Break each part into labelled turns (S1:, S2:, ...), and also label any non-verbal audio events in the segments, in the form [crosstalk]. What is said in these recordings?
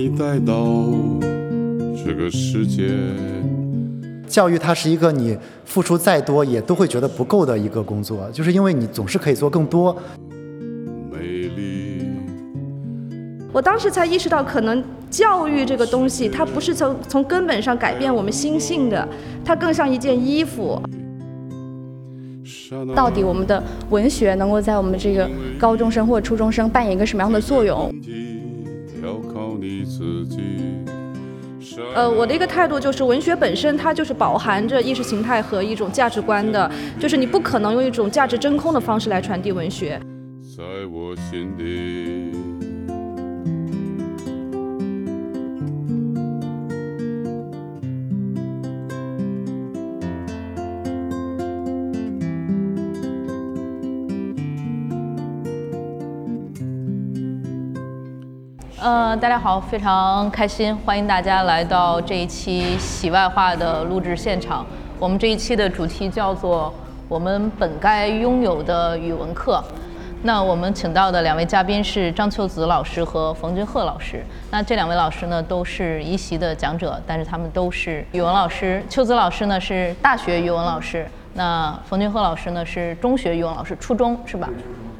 S1: 你带到这个世界。
S2: 教育它是一个你付出再多也都会觉得不够的一个工作，就是因为你总是可以做更多。
S1: 美丽，
S3: 我当时才意识到，可能教育这个东西，它不是从从根本上改变我们心性的，它更像一件衣服。
S4: 到底我们的文学能够在我们这个高中生或初中生扮演一个什么样的作用？
S1: 你自己。
S3: 呃，我的一个态度就是，文学本身它就是饱含着意识形态和一种价值观的，就是你不可能用一种价值真空的方式来传递文学。
S1: 在我心底。
S5: 呃，大家好，非常开心，欢迎大家来到这一期喜外话的录制现场。我们这一期的主题叫做“我们本该拥有的语文课”。那我们请到的两位嘉宾是张秋子老师和冯君鹤老师。那这两位老师呢，都是一席的讲者，但是他们都是语文老师。秋子老师呢是大学语文老师，那冯君鹤老师呢是中学语文老师，初中是吧？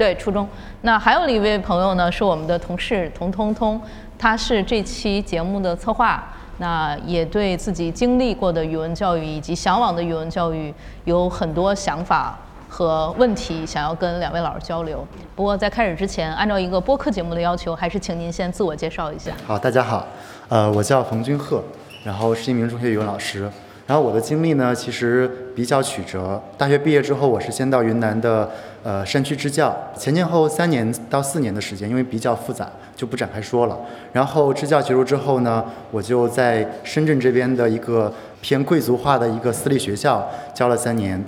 S5: 对，初中。那还有一位朋友呢，是我们的同事童通通，他是这期节目的策划，那也对自己经历过的语文教育以及向往的语文教育有很多想法和问题，想要跟两位老师交流。不过在开始之前，按照一个播客节目的要求，还是请您先自我介绍一下。
S2: 好，大家好，呃，我叫冯君鹤，然后是一名中学语文老师。然后我的经历呢，其实比较曲折。大学毕业之后，我是先到云南的呃山区支教，前前后后三年到四年的时间，因为比较复杂，就不展开说了。然后支教结束之后呢，我就在深圳这边的一个偏贵族化的一个私立学校教了三年。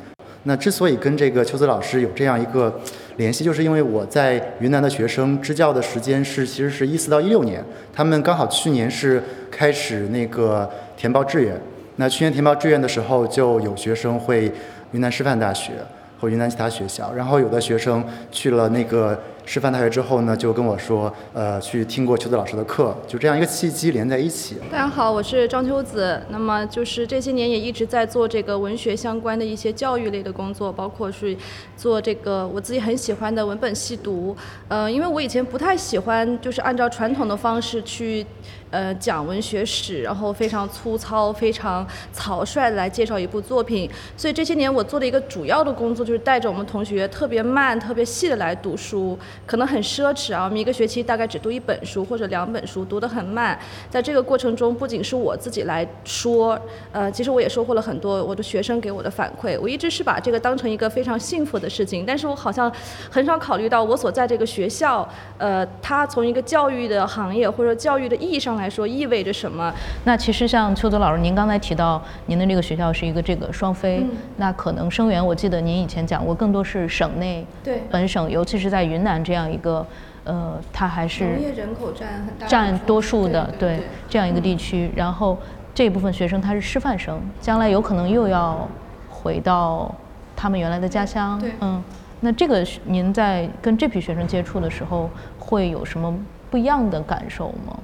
S2: 那之所以跟这个秋子老师有这样一个联系，就是因为我在云南的学生支教的时间是其实是一四到一六年，他们刚好去年是开始那个填报志愿。那去年填报志愿的时候，就有学生会云南师范大学或云南其他学校，然后有的学生去了那个师范大学之后呢，就跟我说，呃，去听过秋子老师的课，就这样一个契机连在一起。
S3: 大家好，我是张秋子。那么就是这些年也一直在做这个文学相关的一些教育类的工作，包括是做这个我自己很喜欢的文本细读。呃，因为我以前不太喜欢就是按照传统的方式去。呃，讲文学史，然后非常粗糙、非常草率地来介绍一部作品。所以这些年我做的一个主要的工作就是带着我们同学特别慢、特别细的来读书，可能很奢侈啊。我们一个学期大概只读一本书或者两本书，读得很慢。在这个过程中，不仅是我自己来说，呃，其实我也收获了很多我的学生给我的反馈。我一直是把这个当成一个非常幸福的事情，但是我好像很少考虑到我所在这个学校，呃，它从一个教育的行业或者教育的意义上来说意味着什么。
S5: 那其实像邱泽老师，您刚才提到您的这个学校是一个这个双非，
S3: 嗯
S5: 那可能生源，我记得您以前讲过，更多是省内
S3: 对
S5: 本省，尤其是在云南这样一个，呃，它还是
S3: 农业人口占很大
S5: 占多数的，
S3: 对对
S5: 这样一个地区。然后这部分学生他是师范生，将来有可能又要回到他们原来的家乡。
S3: 对
S5: 嗯，那这个您在跟这批学生接触的时候，会有什么不一样的感受吗？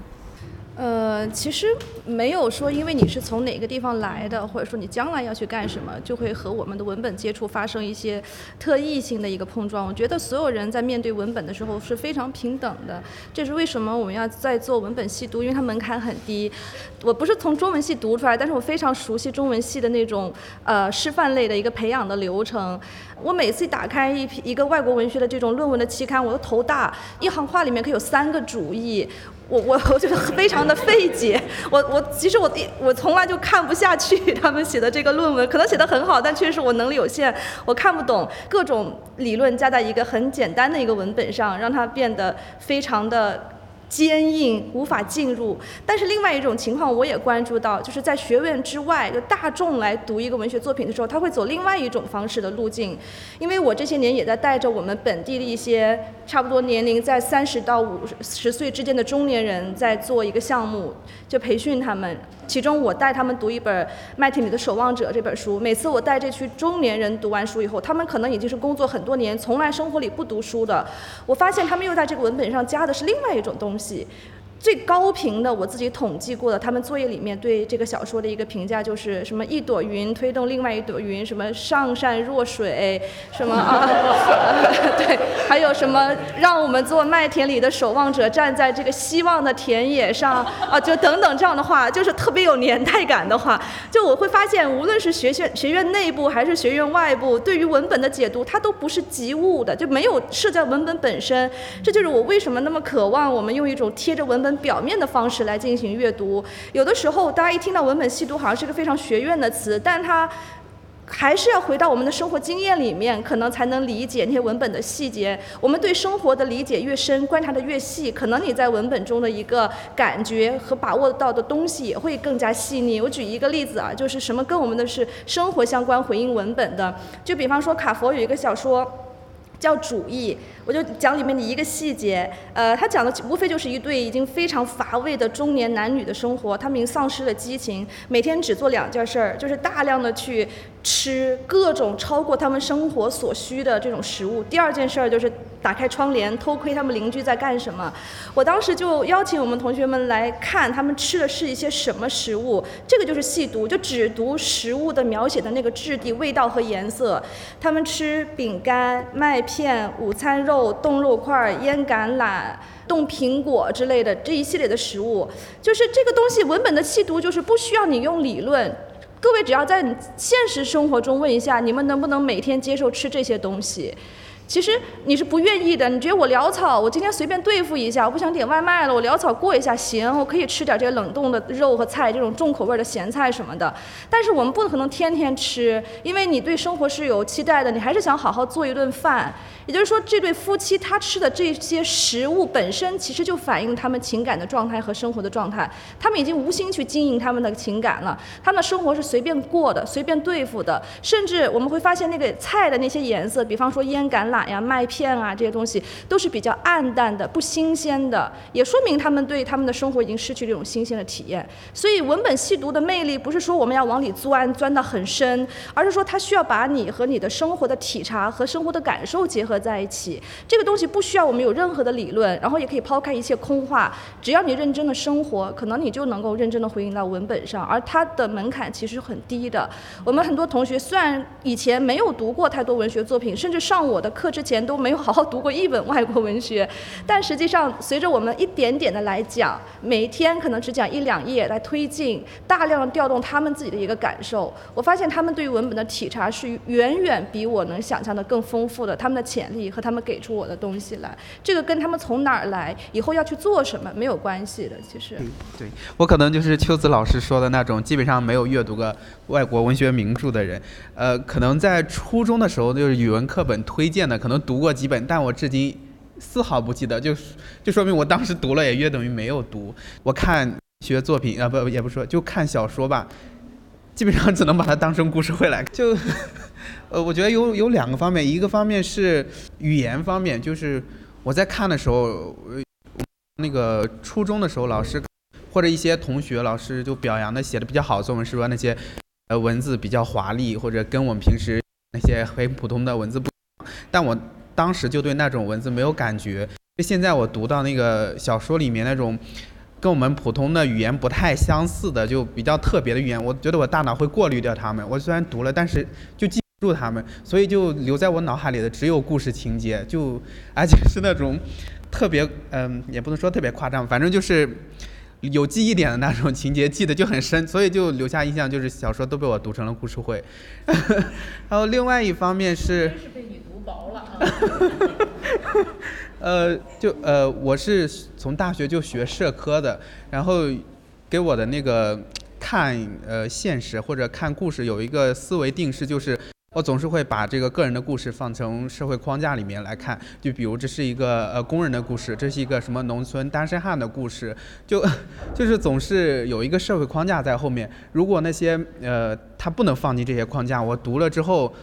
S3: 呃，其实没有说，因为你是从哪个地方来的，或者说你将来要去干什么，就会和我们的文本接触发生一些特异性的一个碰撞。我觉得所有人在面对文本的时候是非常平等的，这是为什么我们要在做文本细读，因为它门槛很低。我不是从中文系读出来，但是我非常熟悉中文系的那种呃师范类的一个培养的流程。我每次打开一篇一个外国文学的这种论文的期刊，我都头大，一行话里面可以有三个主义。我我我觉得非常的费解，我我其实我我从来就看不下去 [laughs] 他们写的这个论文，可能写的很好，但确实我能力有限，我看不懂各种理论加在一个很简单的一个文本上，让它变得非常的。坚硬，无法进入。但是另外一种情况我也关注到，就是在学院之外，就大众来读一个文学作品的时候，他会走另外一种方式的路径。因为我这些年也在带着我们本地的一些差不多年龄在三十到五十岁之间的中年人，在做一个项目，就培训他们。其中我带他们读一本《麦田里的守望者》这本书，每次我带这群中年人读完书以后，他们可能已经是工作很多年，从来生活里不读书的，我发现他们又在这个文本上加的是另外一种东。 시. 最高频的，我自己统计过的，他们作业里面对这个小说的一个评价就是什么一朵云推动另外一朵云，什么上善若水，什么啊，[laughs] 对，还有什么让我们做麦田里的守望者，站在这个希望的田野上啊，就等等这样的话，就是特别有年代感的话，就我会发现，无论是学院学院内部还是学院外部，对于文本的解读，它都不是及物的，就没有涉及文本本身。这就是我为什么那么渴望我们用一种贴着文本。表面的方式来进行阅读，有的时候大家一听到文本细读，好像是个非常学院的词，但它还是要回到我们的生活经验里面，可能才能理解那些文本的细节。我们对生活的理解越深，观察的越细，可能你在文本中的一个感觉和把握到的东西也会更加细腻。我举一个例子啊，就是什么跟我们的是生活相关、回应文本的，就比方说卡佛有一个小说叫《主义》。我就讲里面的一个细节，呃，他讲的无非就是一对已经非常乏味的中年男女的生活，他们已经丧失了激情，每天只做两件事儿，就是大量的去吃各种超过他们生活所需的这种食物。第二件事儿就是打开窗帘偷窥他们邻居在干什么。我当时就邀请我们同学们来看他们吃的是一些什么食物，这个就是细读，就只读食物的描写的那个质地、味道和颜色。他们吃饼干、麦片、午餐肉。冻肉块、腌橄榄、冻苹果之类的这一系列的食物，就是这个东西文本的细读，就是不需要你用理论。各位只要在现实生活中问一下，你们能不能每天接受吃这些东西？其实你是不愿意的，你觉得我潦草，我今天随便对付一下，我不想点外卖了，我潦草过一下行，我可以吃点这些冷冻的肉和菜，这种重口味的咸菜什么的。但是我们不可能天天吃，因为你对生活是有期待的，你还是想好好做一顿饭。也就是说，这对夫妻他吃的这些食物本身，其实就反映他们情感的状态和生活的状态。他们已经无心去经营他们的情感了，他们的生活是随便过的，随便对付的。甚至我们会发现，那个菜的那些颜色，比方说腌橄榄呀、麦片啊这些东西，都是比较暗淡的、不新鲜的，也说明他们对他们的生活已经失去这种新鲜的体验。所以，文本细读的魅力，不是说我们要往里钻，钻得很深，而是说它需要把你和你的生活的体察和生活的感受结合。在一起，这个东西不需要我们有任何的理论，然后也可以抛开一切空话，只要你认真的生活，可能你就能够认真的回应到文本上，而它的门槛其实很低的。我们很多同学虽然以前没有读过太多文学作品，甚至上我的课之前都没有好好读过一本外国文学，但实际上随着我们一点点的来讲，每天可能只讲一两页来推进，大量调动他们自己的一个感受，我发现他们对于文本的体察是远远比我能想象的更丰富的，他们的潜。力和他们给出我的东西来，这个跟他们从哪儿来，以后要去做什么没有关系的。其实，
S6: 对我可能就是秋子老师说的那种，基本上没有阅读过外国文学名著的人。呃，可能在初中的时候就是语文课本推荐的，可能读过几本，但我至今丝毫不记得，就就说明我当时读了也约等于没有读。我看学作品啊，不也不说，就看小说吧，基本上只能把它当成故事会来就。[laughs] 呃，我觉得有有两个方面，一个方面是语言方面，就是我在看的时候，那个初中的时候，老师或者一些同学老师就表扬的写的比较好的作文，是说那些呃文字比较华丽，或者跟我们平时那些很普通的文字不，但我当时就对那种文字没有感觉。就现在我读到那个小说里面那种跟我们普通的语言不太相似的，就比较特别的语言，我觉得我大脑会过滤掉它们。我虽然读了，但是就记。住他们，所以就留在我脑海里的只有故事情节，就而且是那种特别嗯，也不能说特别夸张，反正就是有记忆点的那种情节，记得就很深，所以就留下印象，就是小说都被我读成了故事会。[laughs] 然后另外一方面是，
S5: 是被你读薄了啊。[laughs]
S6: 呃，就呃，我是从大学就学社科的，然后给我的那个看呃现实或者看故事有一个思维定式，就是。我总是会把这个个人的故事放成社会框架里面来看，就比如这是一个呃工人的故事，这是一个什么农村单身汉的故事，就 [laughs] 就是总是有一个社会框架在后面。如果那些呃他不能放进这些框架，我读了之后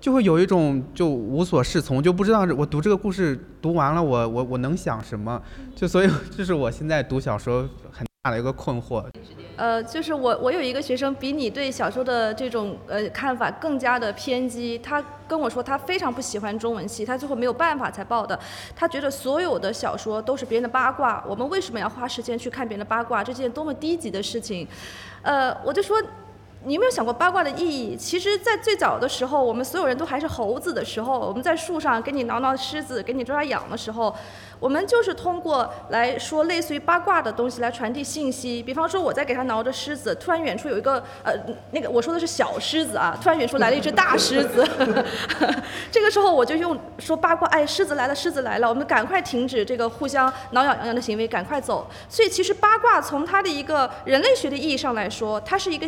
S6: 就会有一种就无所适从，就不知道我读这个故事读完了我我我能想什么，就所以 [laughs] 这是我现在读小说很的一个困惑。
S3: 呃，就是我我有一个学生比你对小说的这种呃看法更加的偏激，他跟我说他非常不喜欢中文系，他最后没有办法才报的。他觉得所有的小说都是别人的八卦，我们为什么要花时间去看别人的八卦？这件多么低级的事情！呃，我就说。你有没有想过八卦的意义？其实，在最早的时候，我们所有人都还是猴子的时候，我们在树上给你挠挠虱子，给你抓抓痒的时候，我们就是通过来说类似于八卦的东西来传递信息。比方说，我在给他挠着虱子，突然远处有一个呃，那个我说的是小狮子啊，突然远处来了一只大狮子，这个时候我就用说八卦，哎，狮子来了，狮子来了，我们赶快停止这个互相挠痒痒的行为，赶快走。所以，其实八卦从它的一个人类学的意义上来说，它是一个。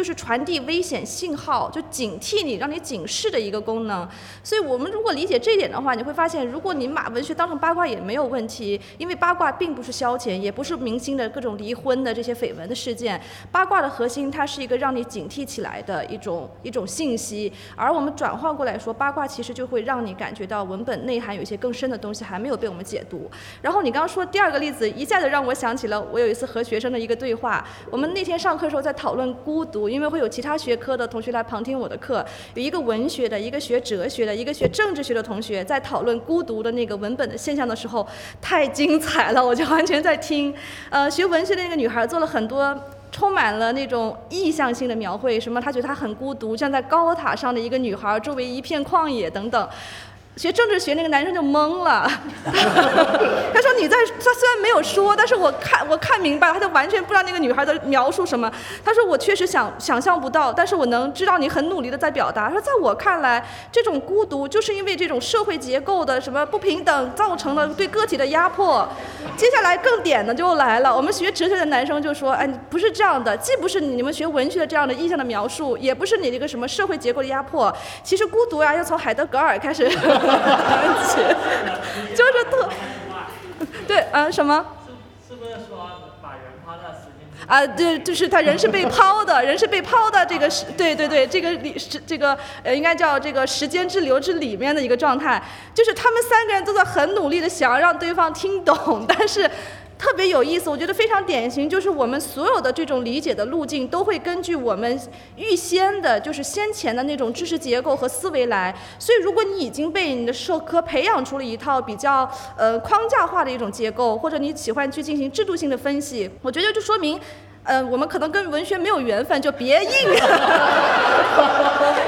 S3: 就是传递危险信号，就警惕你，让你警示的一个功能。所以，我们如果理解这一点的话，你会发现，如果你把文学当成八卦也没有问题，因为八卦并不是消遣，也不是明星的各种离婚的这些绯闻的事件。八卦的核心，它是一个让你警惕起来的一种一种信息。而我们转换过来说，八卦其实就会让你感觉到文本内涵有一些更深的东西还没有被我们解读。然后你刚刚说第二个例子，一下子让我想起了我有一次和学生的一个对话。我们那天上课的时候在讨论孤独。因为会有其他学科的同学来旁听我的课，有一个文学的，一个学哲学的，一个学政治学的同学在讨论孤独的那个文本的现象的时候，太精彩了，[laughs] 我就完全在听。呃，学文学的那个女孩做了很多充满了那种意象性的描绘，什么她觉得她很孤独，站在高塔上的一个女孩，周围一片旷野等等。学政治学那个男生就懵了，[laughs] 他说你在，他虽然没有说，但是我看我看明白了，他就完全不知道那个女孩在描述什么。他说我确实想想象不到，但是我能知道你很努力的在表达。他说在我看来，这种孤独就是因为这种社会结构的什么不平等造成了对个体的压迫。接下来更点的就来了，我们学哲学的男生就说，哎，不是这样的，既不是你们学文学的这样的意象的描述，也不是你这个什么社会结构的压迫。其实孤独呀，要从海德格尔开始。[laughs] 就是特，对，啊，什么？
S7: 是不是说把人抛到时间？
S3: 啊，对，就是他人是被抛的，人是被抛的这个是，对对对，这个里是这个呃，应该叫这个时间之流之里面的一个状态，就是他们三个人都在很努力的想要让对方听懂，但是。特别有意思，我觉得非常典型，就是我们所有的这种理解的路径，都会根据我们预先的，就是先前的那种知识结构和思维来。所以，如果你已经被你的社科培养出了一套比较呃框架化的一种结构，或者你喜欢去进行制度性的分析，我觉得就说明。呃，我们可能跟文学没有缘分，就别硬，[laughs]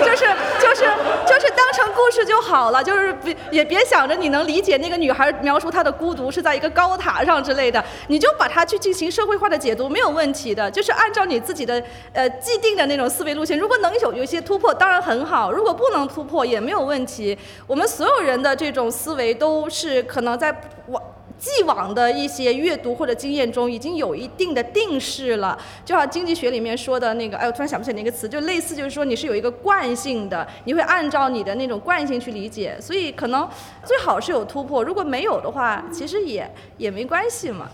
S3: 就是就是就是当成故事就好了，就是别也别想着你能理解那个女孩描述她的孤独是在一个高塔上之类的，你就把它去进行社会化的解读没有问题的，就是按照你自己的呃既定的那种思维路线，如果能有有一些突破，当然很好；如果不能突破也没有问题。我们所有人的这种思维都是可能在往。既往的一些阅读或者经验中，已经有一定的定式了。就像经济学里面说的那个，哎，我突然想不起来那个词，就类似就是说你是有一个惯性的，你会按照你的那种惯性去理解。所以可能最好是有突破，如果没有的话，其实也也没关系嘛。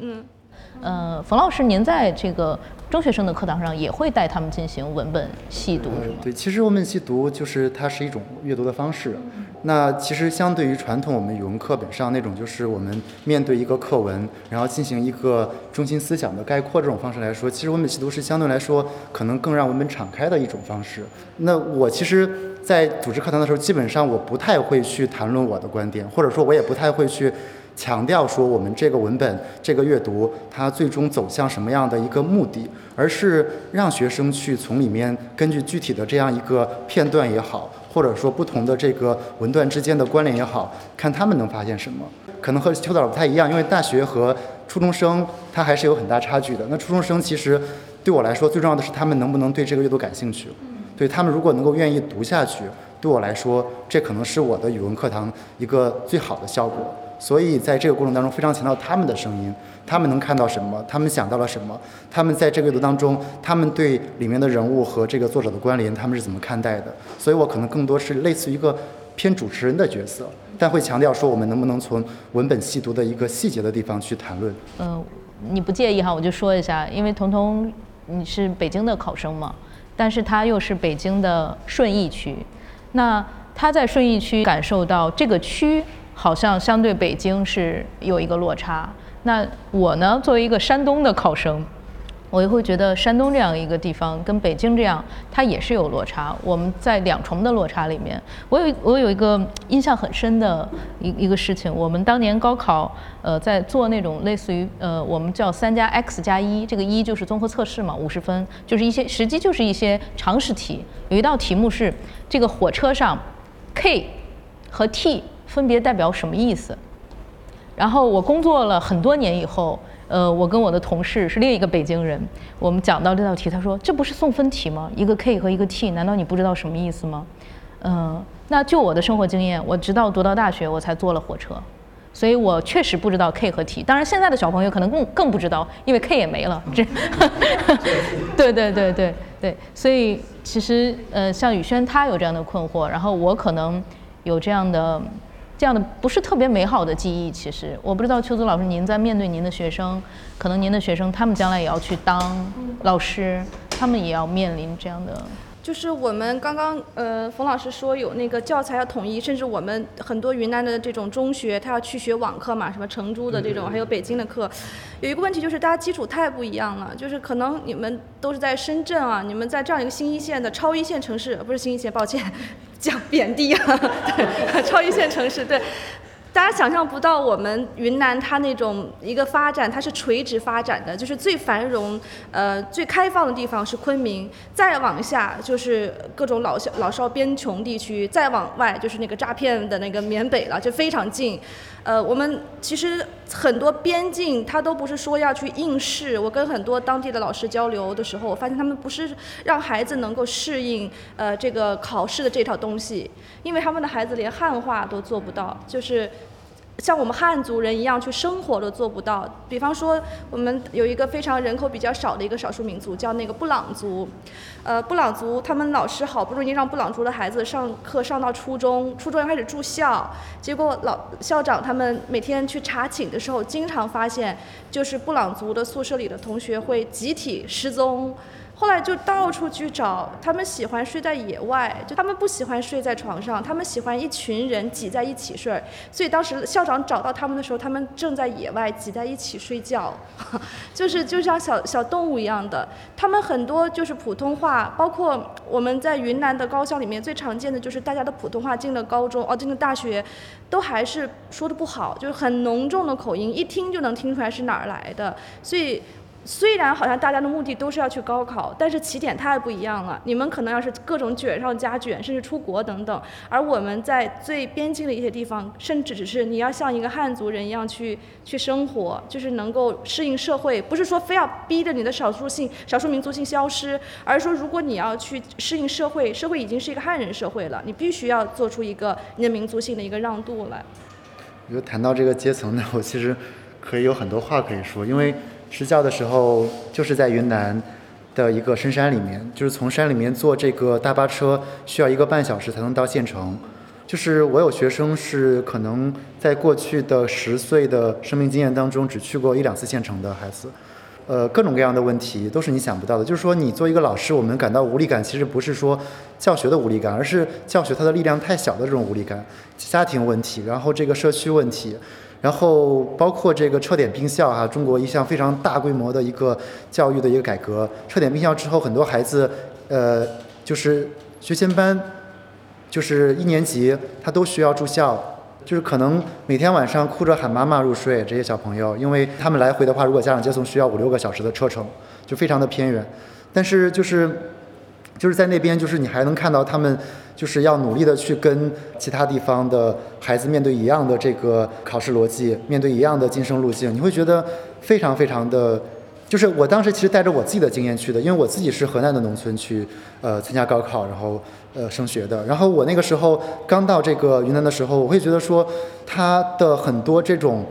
S3: 嗯。
S5: 呃，冯老师，您在这个中学生的课堂上也会带他们进行文本细读，是吗？
S2: 对，其实文本细读就是它是一种阅读的方式。那其实相对于传统我们语文课本上那种，就是我们面对一个课文，然后进行一个中心思想的概括这种方式来说，其实文本细读是相对来说可能更让文本敞开的一种方式。那我其实，在组织课堂的时候，基本上我不太会去谈论我的观点，或者说我也不太会去。强调说我们这个文本这个阅读它最终走向什么样的一个目的，而是让学生去从里面根据具体的这样一个片段也好，或者说不同的这个文段之间的关联也好，看他们能发现什么。可能和邱导不太一样，因为大学和初中生他还是有很大差距的。那初中生其实对我来说最重要的是他们能不能对这个阅读感兴趣，对他们如果能够愿意读下去，对我来说这可能是我的语文课堂一个最好的效果。所以在这个过程当中，非常强调他们的声音，他们能看到什么，他们想到了什么，他们在这个阅读当中，他们对里面的人物和这个作者的关联，他们是怎么看待的？所以我可能更多是类似于一个偏主持人的角色，但会强调说我们能不能从文本细读的一个细节的地方去谈论。
S5: 嗯，你不介意哈，我就说一下，因为彤彤你是北京的考生嘛，但是他又是北京的顺义区，那他在顺义区感受到这个区。好像相对北京是有一个落差。那我呢，作为一个山东的考生，我也会觉得山东这样一个地方跟北京这样，它也是有落差。我们在两重的落差里面，我有我有一个印象很深的一一个事情，我们当年高考，呃，在做那种类似于呃，我们叫三加 X 加一，这个一就是综合测试嘛，五十分，就是一些实际就是一些常识题。有一道题目是这个火车上 K 和 T 分别代表什么意思？然后我工作了很多年以后，呃，我跟我的同事是另一个北京人，我们讲到这道题，他说这不是送分题吗？一个 K 和一个 T，难道你不知道什么意思吗？嗯、那就我的生活经验，我直到读到大学我才坐了火车，所以我确实不知道 K 和 T。当然现在的小朋友可能更更不知道，因为 K 也没了。这，[laughs] 对对对对对，所以其实呃，像宇轩他有这样的困惑，然后我可能有这样的。这样的不是特别美好的记忆，其实我不知道邱泽老师，您在面对您的学生，可能您的学生他们将来也要去当老师，他们也要面临这样的。
S3: 就是我们刚刚呃，冯老师说有那个教材要统一，甚至我们很多云南的这种中学，他要去学网课嘛，什么成都的这种，还有北京的课。有一个问题就是大家基础太不一样了，就是可能你们都是在深圳啊，你们在这样一个新一线的超一线城市，不是新一线，抱歉，讲贬低啊，对，超一线城市，对。大家想象不到，我们云南它那种一个发展，它是垂直发展的，就是最繁荣、呃最开放的地方是昆明，再往下就是各种老小老少边穷地区，再往外就是那个诈骗的那个缅北了，就非常近。呃，我们其实很多边境，他都不是说要去应试。我跟很多当地的老师交流的时候，我发现他们不是让孩子能够适应呃这个考试的这套东西，因为他们的孩子连汉化都做不到，就是。像我们汉族人一样去生活都做不到。比方说，我们有一个非常人口比较少的一个少数民族，叫那个布朗族。呃，布朗族他们老师好不容易让布朗族的孩子上课上到初中，初中要开始住校，结果老校长他们每天去查寝的时候，经常发现就是布朗族的宿舍里的同学会集体失踪。后来就到处去找，他们喜欢睡在野外，就他们不喜欢睡在床上，他们喜欢一群人挤在一起睡。所以当时校长找到他们的时候，他们正在野外挤在一起睡觉，[laughs] 就是就像小小动物一样的。他们很多就是普通话，包括我们在云南的高校里面最常见的就是大家的普通话进了高中哦进了大学，都还是说的不好，就是很浓重的口音，一听就能听出来是哪儿来的。所以。虽然好像大家的目的都是要去高考，但是起点太不一样了。你们可能要是各种卷上加卷，甚至出国等等，而我们在最边境的一些地方，甚至只是你要像一个汉族人一样去去生活，就是能够适应社会。不是说非要逼着你的少数性、少数民族性消失，而是说如果你要去适应社会，社会已经是一个汉人社会了，你必须要做出一个你的民族性的一个让渡来。
S2: 我觉得谈到这个阶层呢，我其实可以有很多话可以说，因为。支教的时候就是在云南的一个深山里面，就是从山里面坐这个大巴车需要一个半小时才能到县城。就是我有学生是可能在过去的十岁的生命经验当中只去过一两次县城的孩子，呃，各种各样的问题都是你想不到的。就是说，你做一个老师，我们感到无力感，其实不是说教学的无力感，而是教学它的力量太小的这种无力感，家庭问题，然后这个社区问题。然后包括这个撤点并校啊，中国一项非常大规模的一个教育的一个改革。撤点并校之后，很多孩子，呃，就是学前班，就是一年级，他都需要住校，就是可能每天晚上哭着喊妈妈入睡。这些小朋友，因为他们来回的话，如果家长接送，需要五六个小时的车程，就非常的偏远。但是就是。就是在那边，就是你还能看到他们，就是要努力的去跟其他地方的孩子面对一样的这个考试逻辑，面对一样的晋升路径，你会觉得非常非常的，就是我当时其实带着我自己的经验去的，因为我自己是河南的农村去，呃，参加高考，然后呃升学的，然后我那个时候刚到这个云南的时候，我会觉得说，他的很多这种。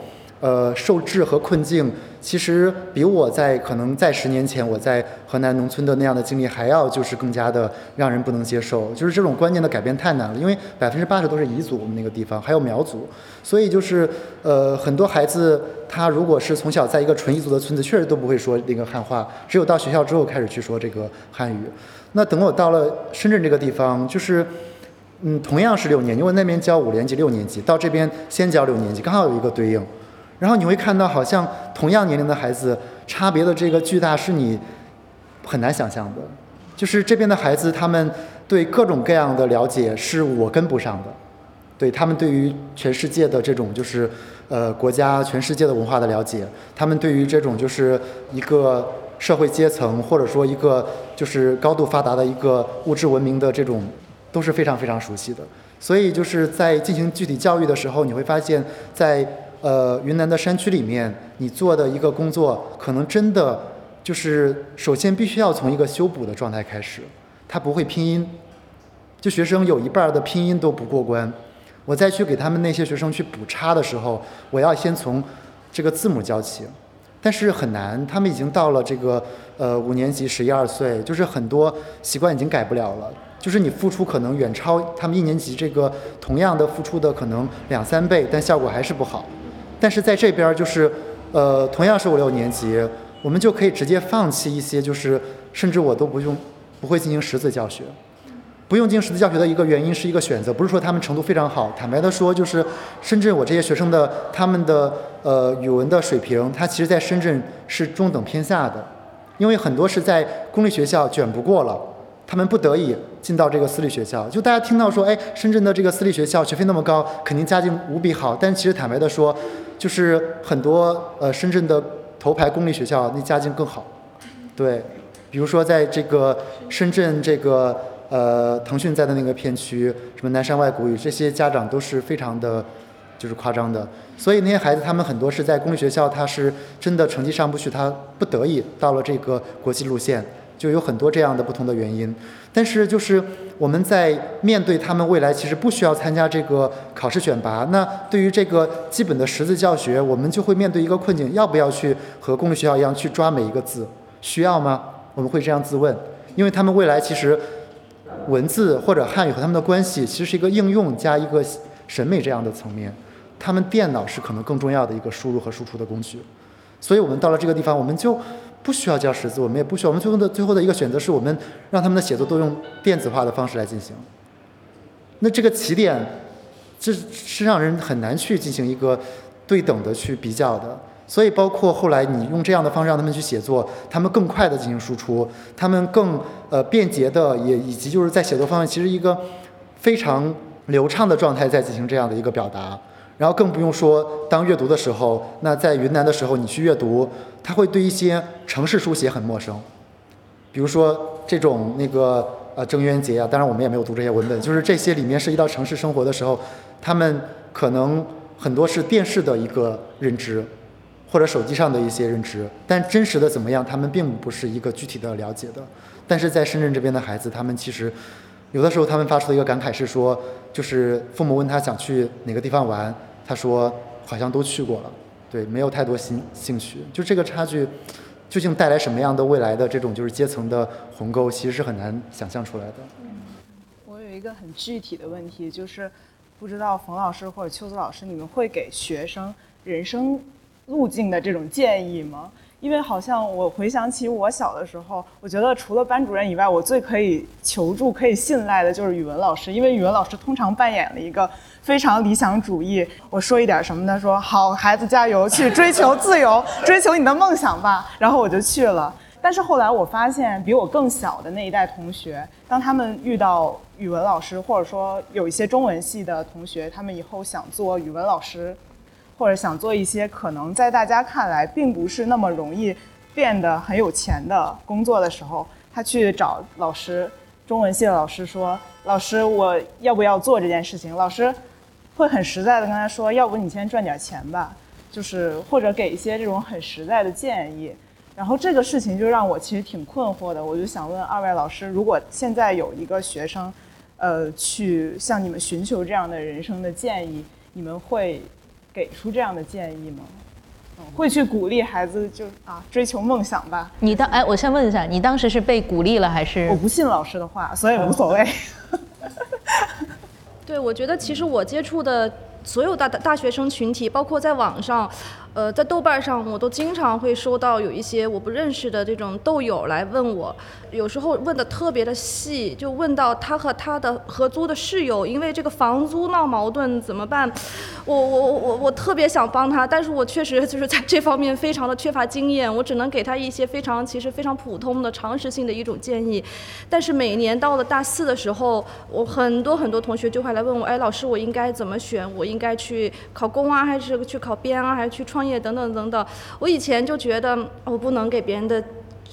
S2: 呃，受制和困境，其实比我在可能在十年前我在河南农村的那样的经历还要就是更加的让人不能接受。就是这种观念的改变太难了，因为百分之八十都是彝族，我们那个地方还有苗族，所以就是呃很多孩子他如果是从小在一个纯彝族的村子，确实都不会说那个汉话，只有到学校之后开始去说这个汉语。那等我到了深圳这个地方，就是嗯同样是六年，因为那边教五年级六年级，到这边先教六年级，刚好有一个对应。然后你会看到，好像同样年龄的孩子，差别的这个巨大是你很难想象的。就是这边的孩子，他们对各种各样的了解是我跟不上的，对他们对于全世界的这种就是呃国家、全世界的文化的了解，他们对于这种就是一个社会阶层或者说一个就是高度发达的一个物质文明的这种都是非常非常熟悉的。所以就是在进行具体教育的时候，你会发现在呃云南的山区里面，你做的一个工作可能真的。就是首先必须要从一个修补的状态开始，他不会拼音，就学生有一半的拼音都不过关，我再去给他们那些学生去补差的时候，我要先从这个字母教起，但是很难，他们已经到了这个呃五年级十一二岁，就是很多习惯已经改不了了，就是你付出可能远超他们一年级这个同样的付出的可能两三倍，但效果还是不好，但是在这边就是呃同样是五六年级。我们就可以直接放弃一些，就是甚至我都不用，不会进行识字教学。不用进行识字教学的一个原因是一个选择，不是说他们程度非常好。坦白的说，就是深圳我这些学生的他们的呃语文的水平，他其实在深圳是中等偏下的，因为很多是在公立学校卷不过了，他们不得已进到这个私立学校。就大家听到说，哎，深圳的这个私立学校学费那么高，肯定家境无比好。但其实坦白的说，就是很多呃深圳的。头牌公立学校那家境更好，对，比如说在这个深圳这个呃腾讯在的那个片区，什么南山外国语，这些家长都是非常的，就是夸张的。所以那些孩子他们很多是在公立学校，他是真的成绩上不去，他不得已到了这个国际路线。就有很多这样的不同的原因，但是就是我们在面对他们未来其实不需要参加这个考试选拔，那对于这个基本的识字教学，我们就会面对一个困境：要不要去和公立学校一样去抓每一个字？需要吗？我们会这样自问，因为他们未来其实文字或者汉语和他们的关系其实是一个应用加一个审美这样的层面，他们电脑是可能更重要的一个输入和输出的工具，所以我们到了这个地方，我们就。不需要教识字，我们也不需要。我们最后的最后的一个选择是我们让他们的写作都用电子化的方式来进行。那这个起点，这是让人很难去进行一个对等的去比较的。所以包括后来你用这样的方式让他们去写作，他们更快的进行输出，他们更呃便捷的也以及就是在写作方面其实一个非常流畅的状态在进行这样的一个表达。然后更不用说当阅读的时候，那在云南的时候你去阅读。他会对一些城市书写很陌生，比如说这种那个呃郑渊洁啊，当然我们也没有读这些文本，就是这些里面涉及到城市生活的时候，他们可能很多是电视的一个认知，或者手机上的一些认知，但真实的怎么样，他们并不是一个具体的了解的。但是在深圳这边的孩子，他们其实有的时候他们发出的一个感慨是说，就是父母问他想去哪个地方玩，他说好像都去过了。对，没有太多兴兴趣，就这个差距，究竟带来什么样的未来的这种就是阶层的鸿沟，其实是很难想象出来的。
S8: 我有一个很具体的问题，就是不知道冯老师或者秋子老师，你们会给学生人生路径的这种建议吗？因为好像我回想起我小的时候，我觉得除了班主任以外，我最可以求助、可以信赖的就是语文老师，因为语文老师通常扮演了一个非常理想主义。我说一点什么呢？说好孩子加油，去追求自由，[laughs] 追求你的梦想吧。然后我就去了。但是后来我发现，比我更小的那一代同学，当他们遇到语文老师，或者说有一些中文系的同学，他们以后想做语文老师。或者想做一些可能在大家看来并不是那么容易变得很有钱的工作的时候，他去找老师，中文系的老师说：“老师，我要不要做这件事情？”老师会很实在的跟他说：“要不你先赚点钱吧。”就是或者给一些这种很实在的建议。然后这个事情就让我其实挺困惑的，我就想问二位老师：如果现在有一个学生，呃，去向你们寻求这样的人生的建议，你们会？给出这样的建议吗？会去鼓励孩子就啊追求梦想吧。
S5: 你当哎，我先问一下，你当时是被鼓励了还是？
S8: 我不信老师的话，所以无所谓。
S3: 对，我觉得其实我接触的所有大大学生群体，包括在网上，呃，在豆瓣上，我都经常会收到有一些我不认识的这种豆友来问我，有时候问的特别的细，就问到他和他的合租的室友因为这个房租闹矛盾怎么办？我我我我我特别想帮他，但是我确实就是在这方面非常的缺乏经验，我只能给他一些非常其实非常普通的常识性的一种建议。但是每年到了大四的时候，我很多很多同学就会来问我，哎，老师，我应该怎么选？我应该去考公啊，还是去考编啊，还是去创业等等等等。我以前就觉得我不能给别人的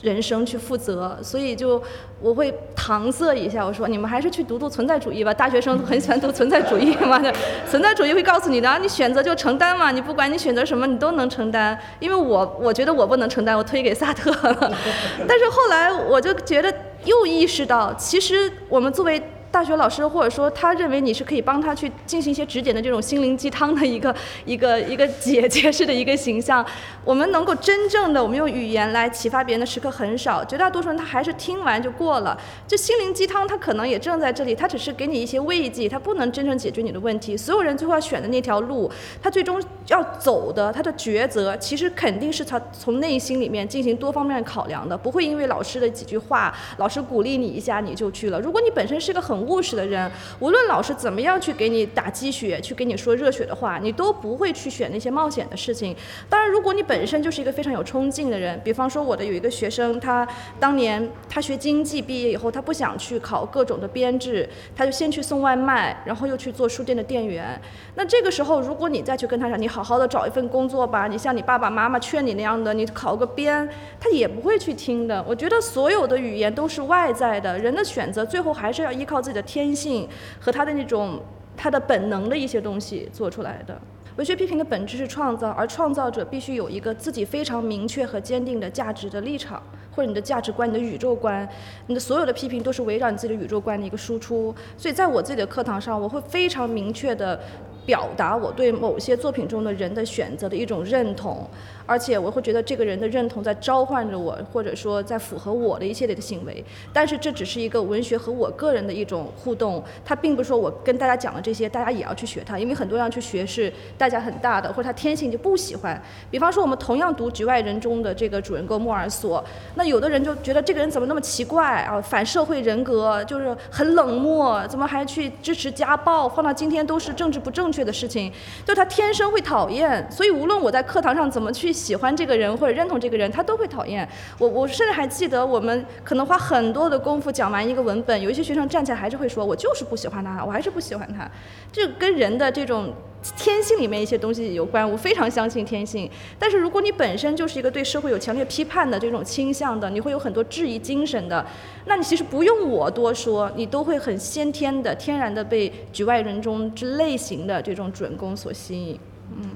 S3: 人生去负责，所以就我会搪塞一下，我说你们还是去读读存在主义吧。大学生很喜欢读存在主义嘛，[laughs] 存在主义会告诉你的，你选择就承担嘛，你不管你选择什么，你都能承担。因为我我觉得我不能承担，我推给萨特了。[laughs] 但是后来我就觉得又意识到，其实我们作为大学老师，或者说他认为你是可以帮他去进行一些指点的这种心灵鸡汤的一个 [laughs] 一个一个姐姐式的一个形象，我们能够真正的我们用语言来启发别人的时刻很少，绝大多数人他还是听完就过了。这心灵鸡汤他可能也正在这里，他只是给你一些慰藉，他不能真正解决你的问题。所有人最后要选的那条路，他最终要走的他的抉择，其实肯定是他从内心里面进行多方面考量的，不会因为老师的几句话，老师鼓励你一下你就去了。如果你本身是个很务实的人，无论老师怎么样去给你打鸡血，去给你说热血的话，你都不会去选那些冒险的事情。当然，如果你本身就是一个非常有冲劲的人，比方说我的有一个学生，他当年他学经济毕业以后，他不想去考各种的编制，他就先去送外卖，然后又去做书店的店员。那这个时候，如果你再去跟他讲，你好好的找一份工作吧，你像你爸爸妈妈劝你那样的，你考个编，他也不会去听的。我觉得所有的语言都是外在的，人的选择最后还是要依靠自自己的天性和他的那种他的本能的一些东西做出来的。文学批评的本质是创造，而创造者必须有一个自己非常明确和坚定的价值的立场，或者你的价值观、你的宇宙观，你的所有的批评都是围绕你自己的宇宙观的一个输出。所以在我自己的课堂上，我会非常明确的表达我对某些作品中的人的选择的一种认同，而且我会觉得这个人的认同在召唤着我，或者说在符合我的一系列的行为。但是这只是一个文学和我个人的一种互动，它并不是说我跟大家讲的这些，大家也要去学它，因为很多人要去学是代价很大的，或者他天性就不喜欢。比方说我们同样读《局外人》中的这个主人公莫尔索，那有的人就觉得这个人怎么那么奇怪啊，反社会人格，就是很冷漠，怎么还去支持家暴，放到今天都是政治不正确的事情，就他天生会讨厌。所以无论我在课堂上怎么去喜欢这个人或者认同这个人，他都会讨厌我。我甚至还记得我们可能花很多的功夫讲完一个文本，有一些学生站起来还是会说：“我就是不喜欢他，我还是不喜欢他。”这跟人的这种天性里面一些东西有关。我非常相信天性，但是如果你本身就是一个对社会有强烈批判的这种倾向的，你会有很多质疑精神的，那你其实不用我多说，你都会很先天的、天然的被《局外人》中之类型的这种主人公所吸引。嗯。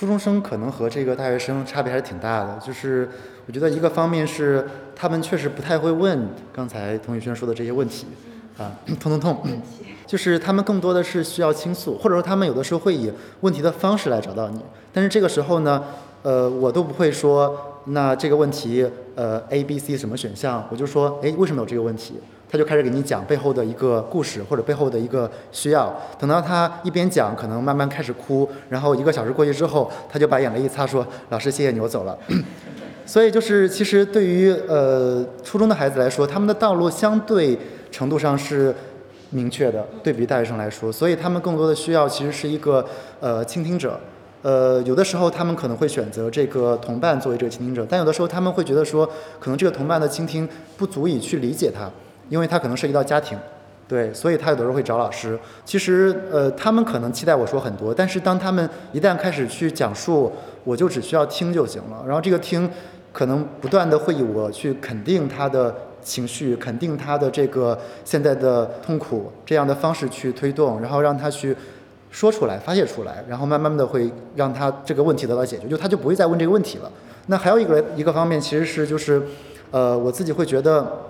S2: 初中生可能和这个大学生差别还是挺大的，就是我觉得一个方面是他们确实不太会问刚才童宇轩说的这些问题，啊，[clears throat] 痛痛痛，就是他们更多的是需要倾诉，或者说他们有的时候会以问题的方式来找到你，但是这个时候呢，呃，我都不会说那这个问题呃 A、B、C 什么选项，我就说哎为什么有这个问题？他就开始给你讲背后的一个故事或者背后的一个需要。等到他一边讲，可能慢慢开始哭，然后一个小时过去之后，他就把眼泪一擦，说：“老师，谢谢你，我走了。” [laughs] 所以就是，其实对于呃初中的孩子来说，他们的道路相对程度上是明确的，对比大学生来说，所以他们更多的需要其实是一个呃倾听者。呃，有的时候他们可能会选择这个同伴作为这个倾听者，但有的时候他们会觉得说，可能这个同伴的倾听不足以去理解他。因为他可能涉及到家庭，对，所以他有的时候会找老师。其实，呃，他们可能期待我说很多，但是当他们一旦开始去讲述，我就只需要听就行了。然后这个听，可能不断的会以我去肯定他的情绪，肯定他的这个现在的痛苦这样的方式去推动，然后让他去说出来、发泄出来，然后慢慢的会让他这个问题得到解决，就他就不会再问这个问题了。那还有一个一个方面，其实是就是，呃，我自己会觉得。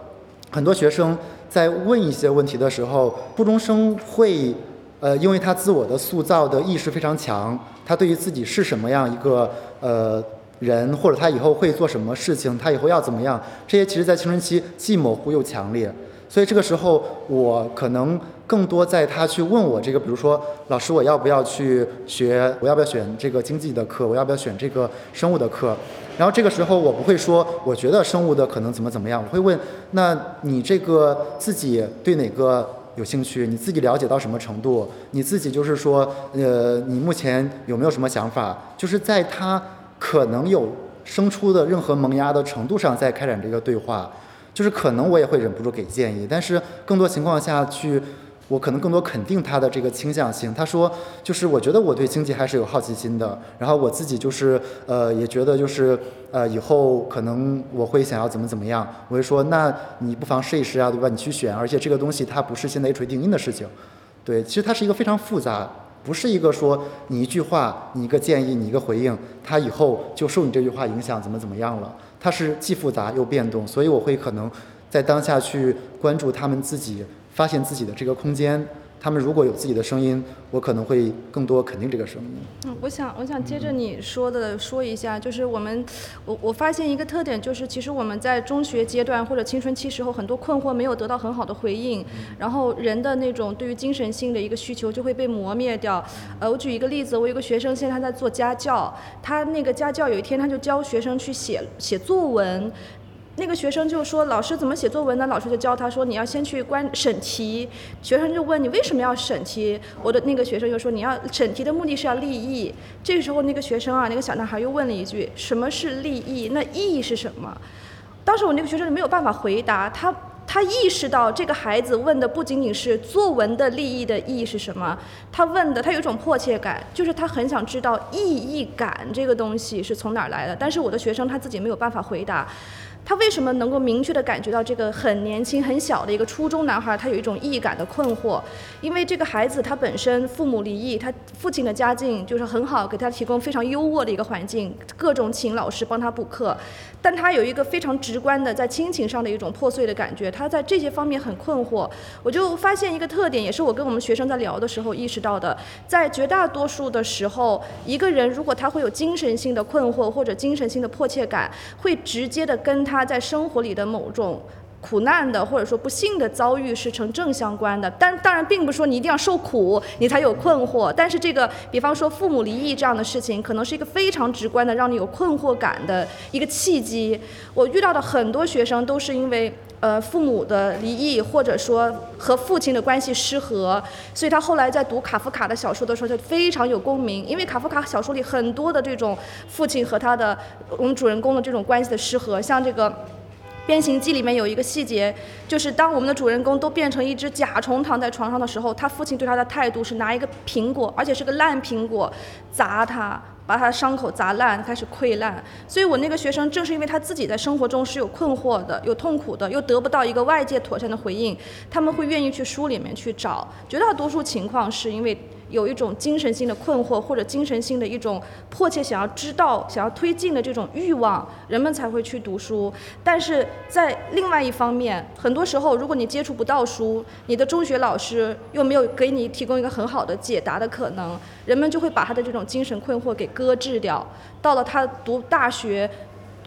S2: 很多学生在问一些问题的时候，初中生会，呃，因为他自我的塑造的意识非常强，他对于自己是什么样一个呃人，或者他以后会做什么事情，他以后要怎么样，这些其实在青春期既模糊又强烈，所以这个时候，我可能更多在他去问我这个，比如说老师，我要不要去学？我要不要选这个经济的课？我要不要选这个生物的课？然后这个时候，我不会说我觉得生物的可能怎么怎么样，我会问，那你这个自己对哪个有兴趣？你自己了解到什么程度？你自己就是说，呃，你目前有没有什么想法？就是在他可能有生出的任何萌芽的程度上，在开展这个对话。就是可能我也会忍不住给建议，但是更多情况下去，我可能更多肯定他的这个倾向性。他说，就是我觉得我对经济还是有好奇心的，然后我自己就是呃也觉得就是呃以后可能我会想要怎么怎么样。我会说，那你不妨试一试啊，对吧？你去选，而且这个东西它不是现在一锤定音的事情，对，其实它是一个非常复杂，不是一个说你一句话、你一个建议、你一个回应，他以后就受你这句话影响怎么怎么样了。它是既复杂又变动，所以我会可能在当下去关注他们自己发现自己的这个空间。他们如果有自己的声音，我可能会更多肯定这个声音。
S3: 嗯，我想我想接着你说的说一下，就是我们我我发现一个特点，就是其实我们在中学阶段或者青春期时候，很多困惑没有得到很好的回应，然后人的那种对于精神性的一个需求就会被磨灭掉。呃，我举一个例子，我有个学生现在他在做家教，他那个家教有一天他就教学生去写写作文。那个学生就说：“老师怎么写作文呢？”老师就教他说：“你要先去观审题。”学生就问：“你为什么要审题？”我的那个学生就说：“你要审题的目的是要立意。”这个时候，那个学生啊，那个小男孩又问了一句：“什么是立意？那意义是什么？”当时我那个学生就没有办法回答，他他意识到这个孩子问的不仅仅是作文的立意的意义是什么，他问的他有一种迫切感，就是他很想知道意义感这个东西是从哪儿来的。但是我的学生他自己没有办法回答。他为什么能够明确的感觉到这个很年轻很小的一个初中男孩，他有一种异感的困惑？因为这个孩子他本身父母离异，他父亲的家境就是很好，给他提供非常优渥的一个环境，各种请老师帮他补课。但他有一个非常直观的在亲情上的一种破碎的感觉，他在这些方面很困惑。我就发现一个特点，也是我跟我们学生在聊的时候意识到的，在绝大多数的时候，一个人如果他会有精神性的困惑或者精神性的迫切感，会直接的跟他他在生活里的某种。苦难的或者说不幸的遭遇是成正相关的，但当然并不是说你一定要受苦你才有困惑。但是这个，比方说父母离异这样的事情，可能是一个非常直观的让你有困惑感的一个契机。我遇到的很多学生都是因为呃父母的离异，或者说和父亲的关系失和，所以他后来在读卡夫卡的小说的时候就非常有共鸣，因为卡夫卡小说里很多的这种父亲和他的我们主人公的这种关系的失和，像这个。《变形记》里面有一个细节，就是当我们的主人公都变成一只甲虫躺在床上的时候，他父亲对他的态度是拿一个苹果，而且是个烂苹果，砸他，把他的伤口砸烂，开始溃烂。所以我那个学生正是因为他自己在生活中是有困惑的、有痛苦的，又得不到一个外界妥善的回应，他们会愿意去书里面去找。绝大多数情况是因为。有一种精神性的困惑，或者精神性的一种迫切想要知道、想要推进的这种欲望，人们才会去读书。但是在另外一方面，很多时候，如果你接触不到书，你的中学老师又没有给你提供一个很好的解答的可能，人们就会把他的这种精神困惑给搁置掉。到了他读大学。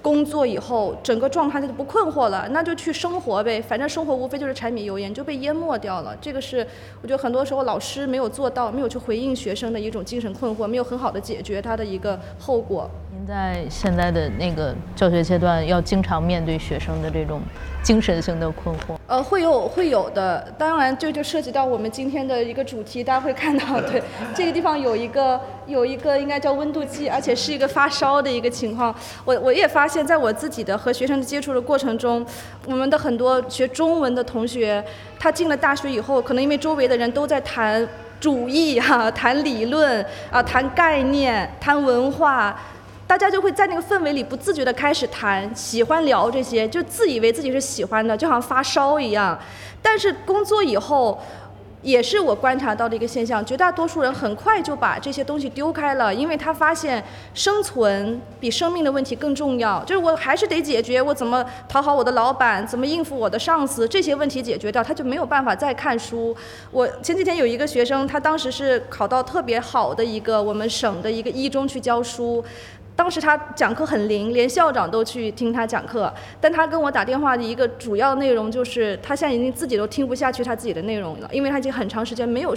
S3: 工作以后，整个状态就不困惑了，那就去生活呗，反正生活无非就是柴米油盐，就被淹没掉了。这个是我觉得很多时候老师没有做到，没有去回应学生的一种精神困惑，没有很好的解决他的一个后果。
S5: 您在现在的那个教学阶段，要经常面对学生的这种精神性的困惑。
S3: 呃，会有会有的，当然这就涉及到我们今天的一个主题，大家会看到，对这个地方有一个有一个应该叫温度计，而且是一个发烧的一个情况。我我也发现，在我自己的和学生的接触的过程中，我们的很多学中文的同学，他进了大学以后，可能因为周围的人都在谈主义哈，谈理论啊，谈概念，谈文化。大家就会在那个氛围里不自觉地开始谈，喜欢聊这些，就自以为自己是喜欢的，就好像发烧一样。但是工作以后。也是我观察到的一个现象，绝大多数人很快就把这些东西丢开了，因为他发现生存比生命的问题更重要。就是我还是得解决我怎么讨好我的老板，怎么应付我的上司这些问题解决掉，他就没有办法再看书。我前几天有一个学生，他当时是考到特别好的一个我们省的一个一中去教书。当时他讲课很灵，连校长都去听他讲课。但他跟我打电话的一个主要内容就是，他现在已经自己都听不下去他自己的内容了，因为他已经很长时间没有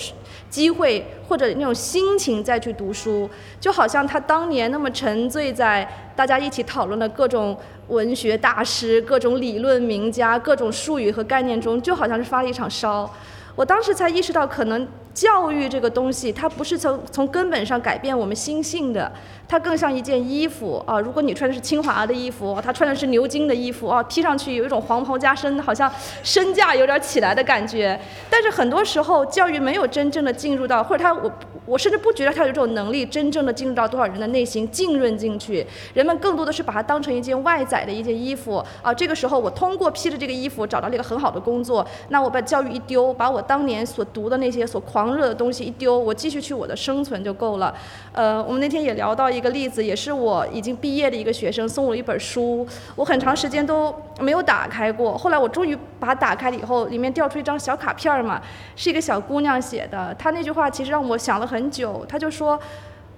S3: 机会或者那种心情再去读书，就好像他当年那么沉醉在大家一起讨论的各种文学大师、各种理论名家、各种术语和概念中，就好像是发了一场烧。我当时才意识到，可能教育这个东西，它不是从从根本上改变我们心性的。它更像一件衣服啊！如果你穿的是清华的衣服，他穿的是牛津的衣服啊，披上去有一种黄袍加身，好像身价有点起来的感觉。但是很多时候，教育没有真正的进入到，或者他我我甚至不觉得他有这种能力，真正的进入到多少人的内心，浸润进去。人们更多的是把它当成一件外在的一件衣服啊。这个时候，我通过披着这个衣服找到了一个很好的工作，那我把教育一丢，把我当年所读的那些所狂狂热的东西一丢，我继续去我的生存就够了。呃，我们那天也聊到。一个例子，也是我已经毕业的一个学生送我一本书，我很长时间都没有打开过。后来我终于把它打开了以后，里面掉出一张小卡片儿嘛，是一个小姑娘写的。她那句话其实让我想了很久。她就说：“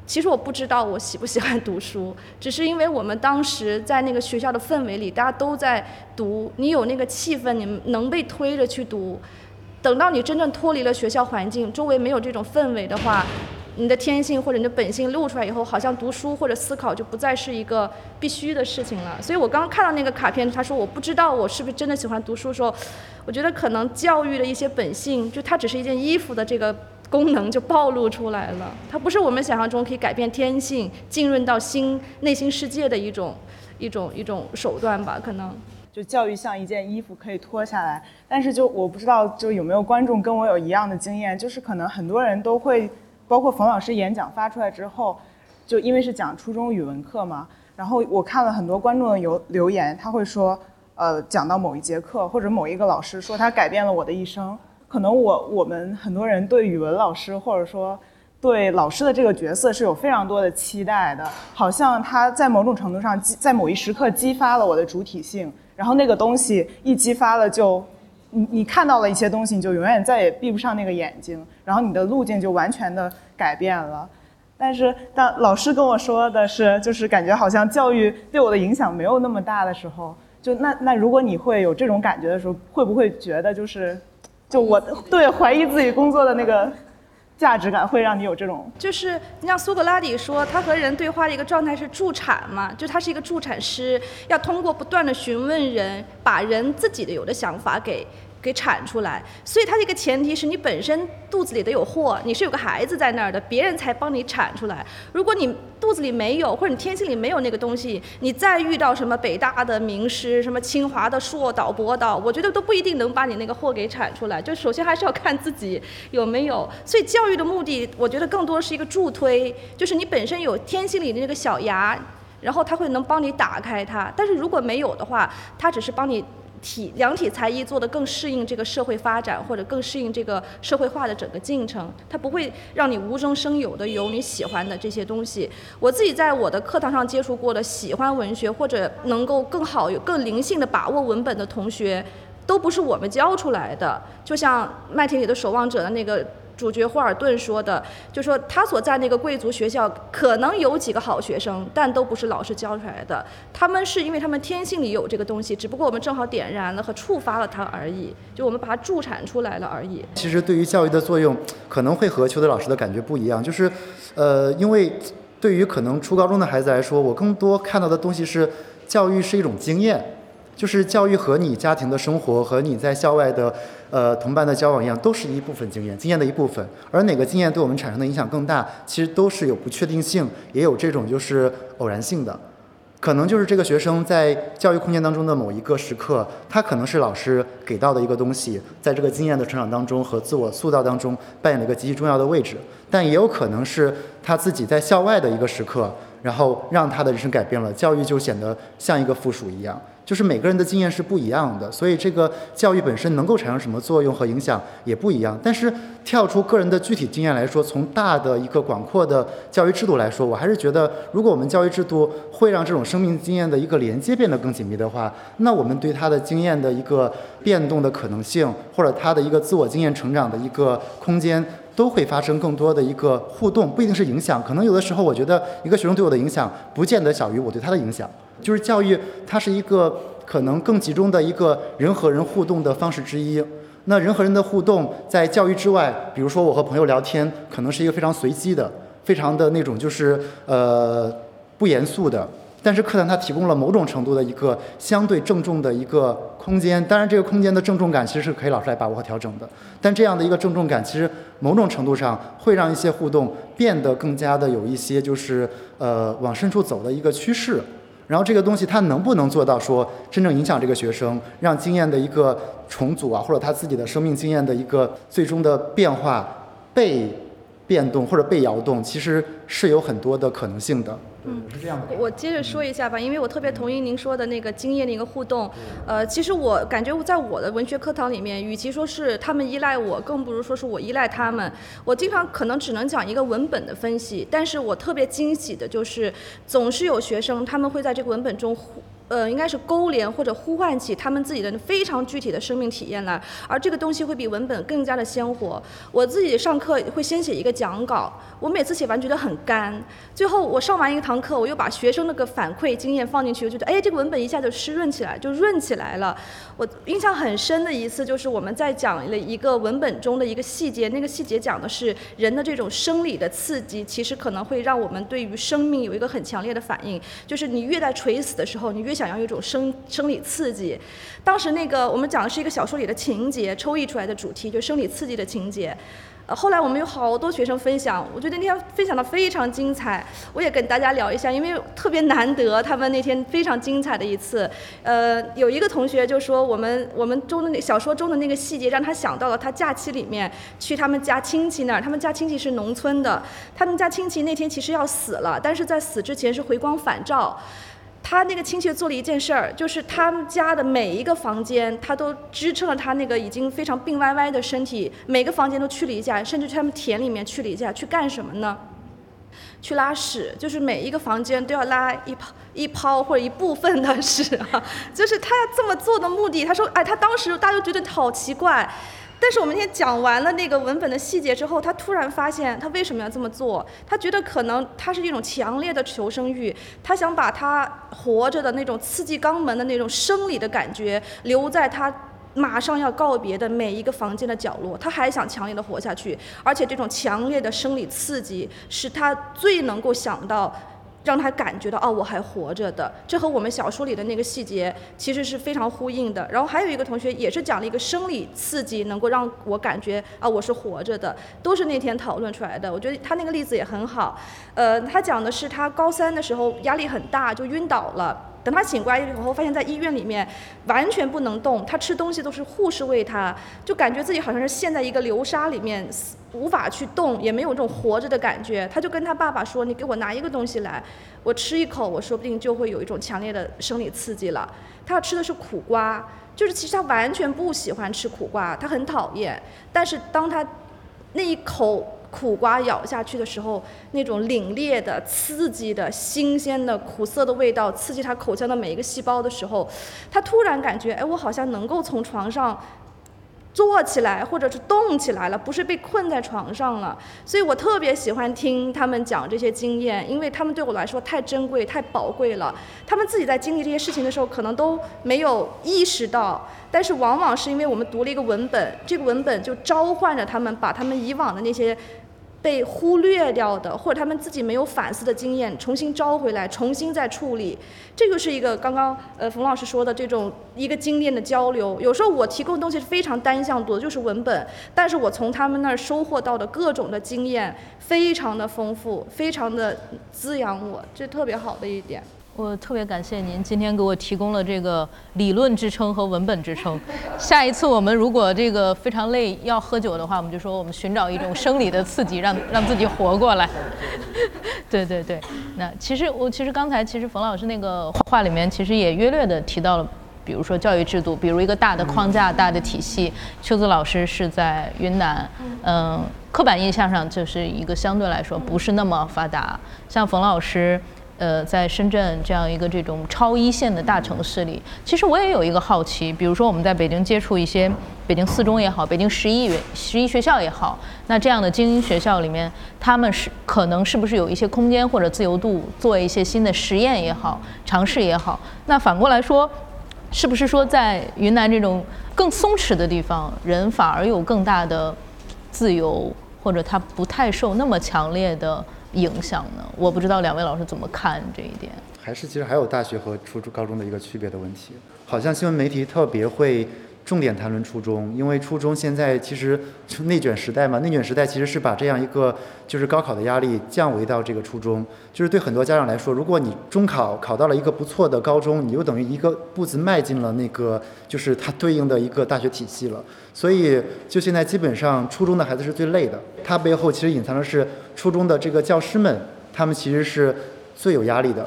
S3: 其实我不知道我喜不喜欢读书，只是因为我们当时在那个学校的氛围里，大家都在读，你有那个气氛，你能被推着去读。等到你真正脱离了学校环境，周围没有这种氛围的话。”你的天性或者你的本性露出来以后，好像读书或者思考就不再是一个必须的事情了。所以我刚刚看到那个卡片，他说我不知道我是不是真的喜欢读书的时候，我觉得可能教育的一些本性，就它只是一件衣服的这个功能就暴露出来了。它不是我们想象中可以改变天性、浸润到心内心世界的一种一种一种手段吧？可能
S8: 就教育像一件衣服可以脱下来，但是就我不知道就有没有观众跟我有一样的经验，就是可能很多人都会。包括冯老师演讲发出来之后，就因为是讲初中语文课嘛，然后我看了很多观众的留留言，他会说，呃，讲到某一节课或者某一个老师说他改变了我的一生。可能我我们很多人对语文老师或者说对老师的这个角色是有非常多的期待的，好像他在某种程度上激在某一时刻激发了我的主体性，然后那个东西一激发了就。你你看到了一些东西，你就永远再也闭不上那个眼睛，然后你的路径就完全的改变了。但是当老师跟我说的是，就是感觉好像教育对我的影响没有那么大的时候，就那那如果你会有这种感觉的时候，会不会觉得就是，就我对怀疑自己工作的那个价值感会让你有这种？
S3: 就是你像苏格拉底说，他和人对话的一个状态是助产嘛，就他是一个助产师，要通过不断的询问人，把人自己的有的想法给。给产出来，所以他这个前提是你本身肚子里得有货，你是有个孩子在那儿的，别人才帮你产出来。如果你肚子里没有，或者你天性里没有那个东西，你再遇到什么北大的名师，什么清华的硕导博导，我觉得都不一定能把你那个货给产出来。就首先还是要看自己有没有。所以教育的目的，我觉得更多是一个助推，就是你本身有天性里的那个小芽，然后它会能帮你打开它。但是如果没有的话，它只是帮你。体量体裁衣做得更适应这个社会发展，或者更适应这个社会化的整个进程，它不会让你无中生有的有你喜欢的这些东西。我自己在我的课堂上接触过的喜欢文学或者能够更好有更灵性的把握文本的同学，都不是我们教出来的。就像《麦田里的守望者》的那个。主角霍尔顿说的，就说他所在那个贵族学校可能有几个好学生，但都不是老师教出来的。他们是因为他们天性里有这个东西，只不过我们正好点燃了和触发了它而已，就我们把它助产出来了而已。
S2: 其实对于教育的作用，可能会和邱德老师的感觉不一样，就是，呃，因为对于可能初高中的孩子来说，我更多看到的东西是教育是一种经验。就是教育和你家庭的生活和你在校外的，呃，同伴的交往一样，都是一部分经验，经验的一部分。而哪个经验对我们产生的影响更大，其实都是有不确定性，也有这种就是偶然性的。可能就是这个学生在教育空间当中的某一个时刻，他可能是老师给到的一个东西，在这个经验的成长当中和自我塑造当中扮演了一个极其重要的位置。但也有可能是他自己在校外的一个时刻，然后让他的人生改变了，教育就显得像一个附属一样。就是每个人的经验是不一样的，所以这个教育本身能够产生什么作用和影响也不一样。但是跳出个人的具体经验来说，从大的一个广阔的教育制度来说，我还是觉得，如果我们教育制度会让这种生命经验的一个连接变得更紧密的话，那我们对他的经验的一个变动的可能性，或者他的一个自我经验成长的一个空间。都会发生更多的一个互动，不一定是影响。可能有的时候，我觉得一个学生对我的影响，不见得小于我对他的影响。就是教育，它是一个可能更集中的一个人和人互动的方式之一。那人和人的互动，在教育之外，比如说我和朋友聊天，可能是一个非常随机的，非常的那种就是呃不严肃的。但是课堂它提供了某种程度的一个相对郑重的一个空间，当然这个空间的郑重感其实是可以老师来把握和调整的。但这样的一个郑重感，其实某种程度上会让一些互动变得更加的有一些就是呃往深处走的一个趋势。然后这个东西它能不能做到说真正影响这个学生，让经验的一个重组啊，或者他自己的生命经验的一个最终的变化被变动或者被摇动，其实是有很多的可能性的。嗯，是这样的。
S3: 我接着说一下吧，因为我特别同意您说的那个经验的一个互动。呃，其实我感觉在我的文学课堂里面，与其说是他们依赖我，更不如说是我依赖他们。我经常可能只能讲一个文本的分析，但是我特别惊喜的就是，总是有学生他们会在这个文本中。呃，应该是勾连或者呼唤起他们自己的非常具体的生命体验来，而这个东西会比文本更加的鲜活。我自己上课会先写一个讲稿，我每次写完觉得很干，最后我上完一堂课，我又把学生那个反馈经验放进去，我觉得哎，这个文本一下就湿润起来，就润起来了。我印象很深的一次就是我们在讲了一个文本中的一个细节，那个细节讲的是人的这种生理的刺激，其实可能会让我们对于生命有一个很强烈的反应，就是你越在垂死的时候，你越想要有一种生生理刺激，当时那个我们讲的是一个小说里的情节，抽译出来的主题就生理刺激的情节。呃，后来我们有好多学生分享，我觉得那天分享的非常精彩，我也跟大家聊一下，因为特别难得，他们那天非常精彩的一次。呃，有一个同学就说，我们我们中的那小说中的那个细节，让他想到了他假期里面去他们家亲戚那儿，他们家亲戚是农村的，他们家亲戚那天其实要死了，但是在死之前是回光返照。他那个亲戚做了一件事儿，就是他们家的每一个房间，他都支撑了他那个已经非常病歪歪的身体，每个房间都去了一下，甚至去他们田里面去了一下，去干什么呢？去拉屎，就是每一个房间都要拉一泡一泡或者一部分的屎啊，就是他要这么做的目的。他说，哎，他当时大家都觉得好奇怪。但是我们今天讲完了那个文本的细节之后，他突然发现他为什么要这么做？他觉得可能他是一种强烈的求生欲，他想把他活着的那种刺激肛门的那种生理的感觉留在他马上要告别的每一个房间的角落，他还想强烈的活下去，而且这种强烈的生理刺激是他最能够想到。让他感觉到哦，我还活着的，这和我们小说里的那个细节其实是非常呼应的。然后还有一个同学也是讲了一个生理刺激，能够让我感觉啊，我是活着的，都是那天讨论出来的。我觉得他那个例子也很好。呃，他讲的是他高三的时候压力很大，就晕倒了。等他醒过来以后，发现在医院里面完全不能动，他吃东西都是护士喂他，就感觉自己好像是陷在一个流沙里面，无法去动，也没有这种活着的感觉。他就跟他爸爸说：“你给我拿一个东西来，我吃一口，我说不定就会有一种强烈的生理刺激了。”他要吃的是苦瓜，就是其实他完全不喜欢吃苦瓜，他很讨厌。但是当他那一口。苦瓜咬下去的时候，那种凛冽的、刺激的、新鲜的、苦涩的味道，刺激他口腔的每一个细胞的时候，他突然感觉，哎，我好像能够从床上。坐起来，或者是动起来了，不是被困在床上了。所以我特别喜欢听他们讲这些经验，因为他们对我来说太珍贵、太宝贵了。他们自己在经历这些事情的时候，可能都没有意识到，但是往往是因为我们读了一个文本，这个文本就召唤着他们，把他们以往的那些。被忽略掉的，或者他们自己没有反思的经验，重新招回来，重新再处理，这就是一个刚刚呃冯老师说的这种一个经验的交流。有时候我提供的东西是非常单向度的，就是文本，但是我从他们那儿收获到的各种的经验，非常的丰富，非常的滋养我，这特别好的一点。
S5: 我特别感谢您今天给我提供了这个理论支撑和文本支撑。[laughs] 下一次我们如果这个非常累要喝酒的话，我们就说我们寻找一种生理的刺激，让让自己活过来。[laughs] 对对对，那其实我其实刚才其实冯老师那个话里面其实也约略的提到了，比如说教育制度，比如一个大的框架、大的体系。秋子老师是在云南，嗯，刻板印象上就是一个相对来说不是那么发达。像冯老师。呃，在深圳这样一个这种超一线的大城市里，其实我也有一个好奇，比如说我们在北京接触一些北京四中也好，北京十一十一学校也好，那这样的精英学校里面，他们是可能是不是有一些空间或者自由度做一些新的实验也好，尝试也好？那反过来说，是不是说在云南这种更松弛的地方，人反而有更大的自由，或者他不太受那么强烈的？影响呢？我不知道两位老师怎么看这一点。
S2: 还是其实还有大学和初中、高中的一个区别的问题。好像新闻媒体特别会重点谈论初中，因为初中现在其实内卷时代嘛，内卷时代其实是把这样一个就是高考的压力降维到这个初中。就是对很多家长来说，如果你中考考到了一个不错的高中，你就等于一个步子迈进了那个就是它对应的一个大学体系了。所以就现在基本上初中的孩子是最累的，它背后其实隐藏的是。初中的这个教师们，他们其实是最有压力的，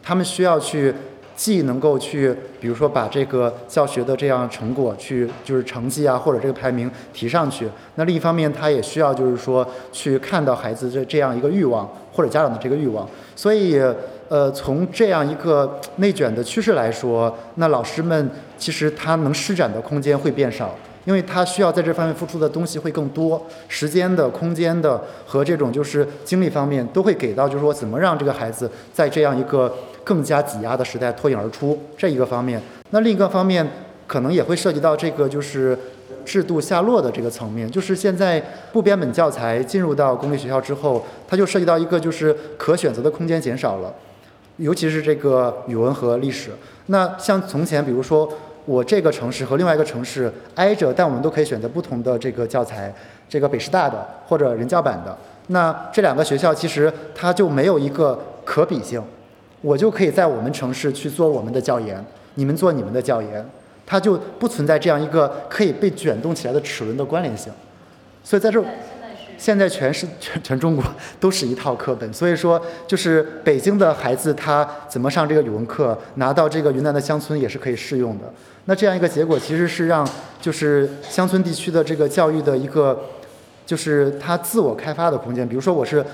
S2: 他们需要去既能够去，比如说把这个教学的这样成果去，就是成绩啊或者这个排名提上去。那另一方面，他也需要就是说去看到孩子的这样一个欲望或者家长的这个欲望。所以，呃，从这样一个内卷的趋势来说，那老师们其实他能施展的空间会变少。因为他需要在这方面付出的东西会更多，时间的、空间的和这种就是精力方面都会给到，就是说怎么让这个孩子在这样一个更加挤压的时代脱颖而出这一个方面。那另一个方面可能也会涉及到这个就是制度下落的这个层面，就是现在部编本教材进入到公立学校之后，它就涉及到一个就是可选择的空间减少了，尤其是这个语文和历史。那像从前，比如说。我这个城市和另外一个城市挨着，但我们都可以选择不同的这个教材，这个北师大的或者人教版的。那这两个学校其实它就没有一个可比性，我就可以在我们城市去做我们的教研，你们做你们的教研，它就不存在这样一个可以被卷动起来的齿轮的关联性。所以在这。现在全是全全中国都是一套课本，所以说就是北京的孩子他怎么上这个语文课，拿到这个云南的乡村也是可以适用的。那这样一个结果其实是让就是乡村地区的这个教育的一个就是他自我开发的空间。比如说我是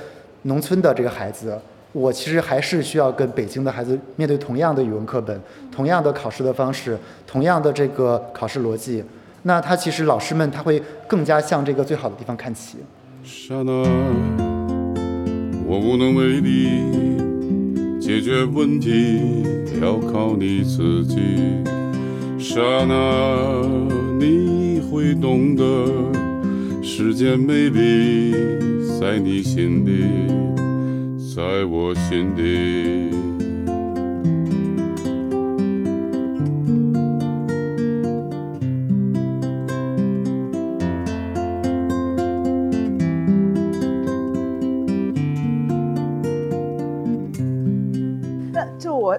S2: 农村的这个孩子，我其实还是需要跟北京的孩子面对同样的语文课本，同样的考试的方式，同样的这个考试逻辑。那他其实老师们他会更加向这个最好的地方看齐。
S1: 刹那，我无能为力解决问题，要靠你自己。刹那，你会懂得世间美丽，在你心里，在我心底。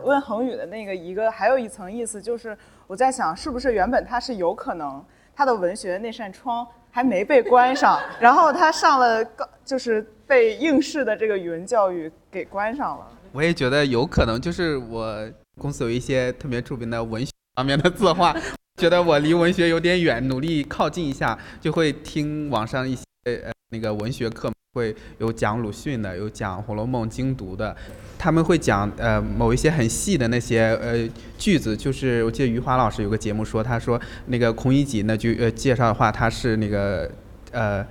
S8: 问恒宇的那个一个还有一层意思，就是我在想，是不是原本他是有可能他的文学那扇窗还没被关上，然后他上了高，就是被应试的这个语文教育给关上了。
S6: 我也觉得有可能，就是我公司有一些特别著名的文学方面的字画，觉得我离文学有点远，努力靠近一下，就会听网上一些呃那个文学课。会有讲鲁迅的，有讲《红楼梦》精读的，他们会讲呃某一些很细的那些呃句子，就是我记得余华老师有个节目说，他说那个孔乙己那句呃介绍的话，他是那个呃。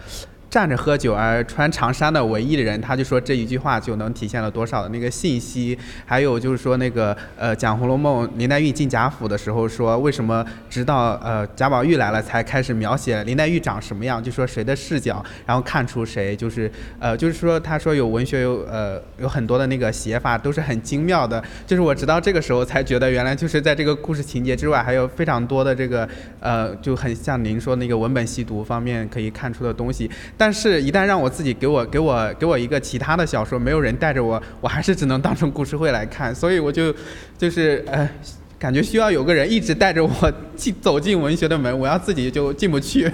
S6: 站着喝酒而穿长衫的唯一的人，他就说这一句话就能体现了多少的那个信息。还有就是说那个呃讲《红楼梦》，林黛玉进贾府的时候说，为什么直到呃贾宝玉来了才开始描写林黛玉长什么样？就说谁的视角，然后看出谁就是呃就是说他说有文学有呃有很多的那个写法都是很精妙的。就是我直到这个时候才觉得，原来就是在这个故事情节之外，还有非常多的这个呃就很像您说那个文本细读方面可以看出的东西。但但是，一旦让我自己给我给我给我一个其他的小说，没有人带着我，我还是只能当成故事会来看。所以我就，就是呃，感觉需要有个人一直带着我进走进文学的门，我要自己就进不去。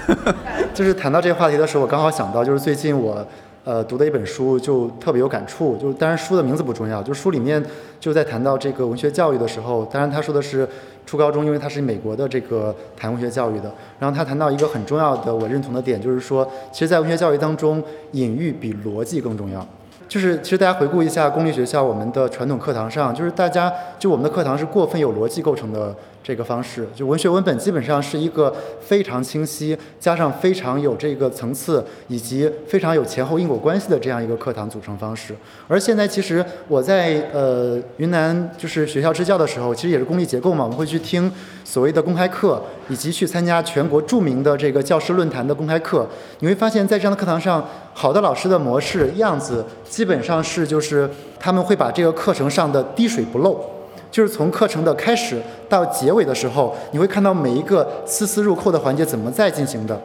S6: [laughs]
S2: 就是谈到这个话题的时候，我刚好想到，就是最近我。呃，读的一本书就特别有感触，就是当然书的名字不重要，就书里面就在谈到这个文学教育的时候，当然他说的是初高中，因为他是美国的这个谈文学教育的。然后他谈到一个很重要的我认同的点，就是说，其实，在文学教育当中，隐喻比逻辑更重要。就是其实大家回顾一下公立学校我们的传统课堂上，就是大家就我们的课堂是过分有逻辑构成的这个方式，就文学文本基本上是一个非常清晰，加上非常有这个层次，以及非常有前后因果关系的这样一个课堂组成方式。而现在其实我在呃云南就是学校支教的时候，其实也是公立结构嘛，我们会去听所谓的公开课，以及去参加全国著名的这个教师论坛的公开课。你会发现在这样的课堂上，好的老师的模式样子基本上是就是他们会把这个课程上的滴水不漏。就是从课程的开始到结尾的时候，你会看到每一个丝丝入扣的环节怎么在进行的。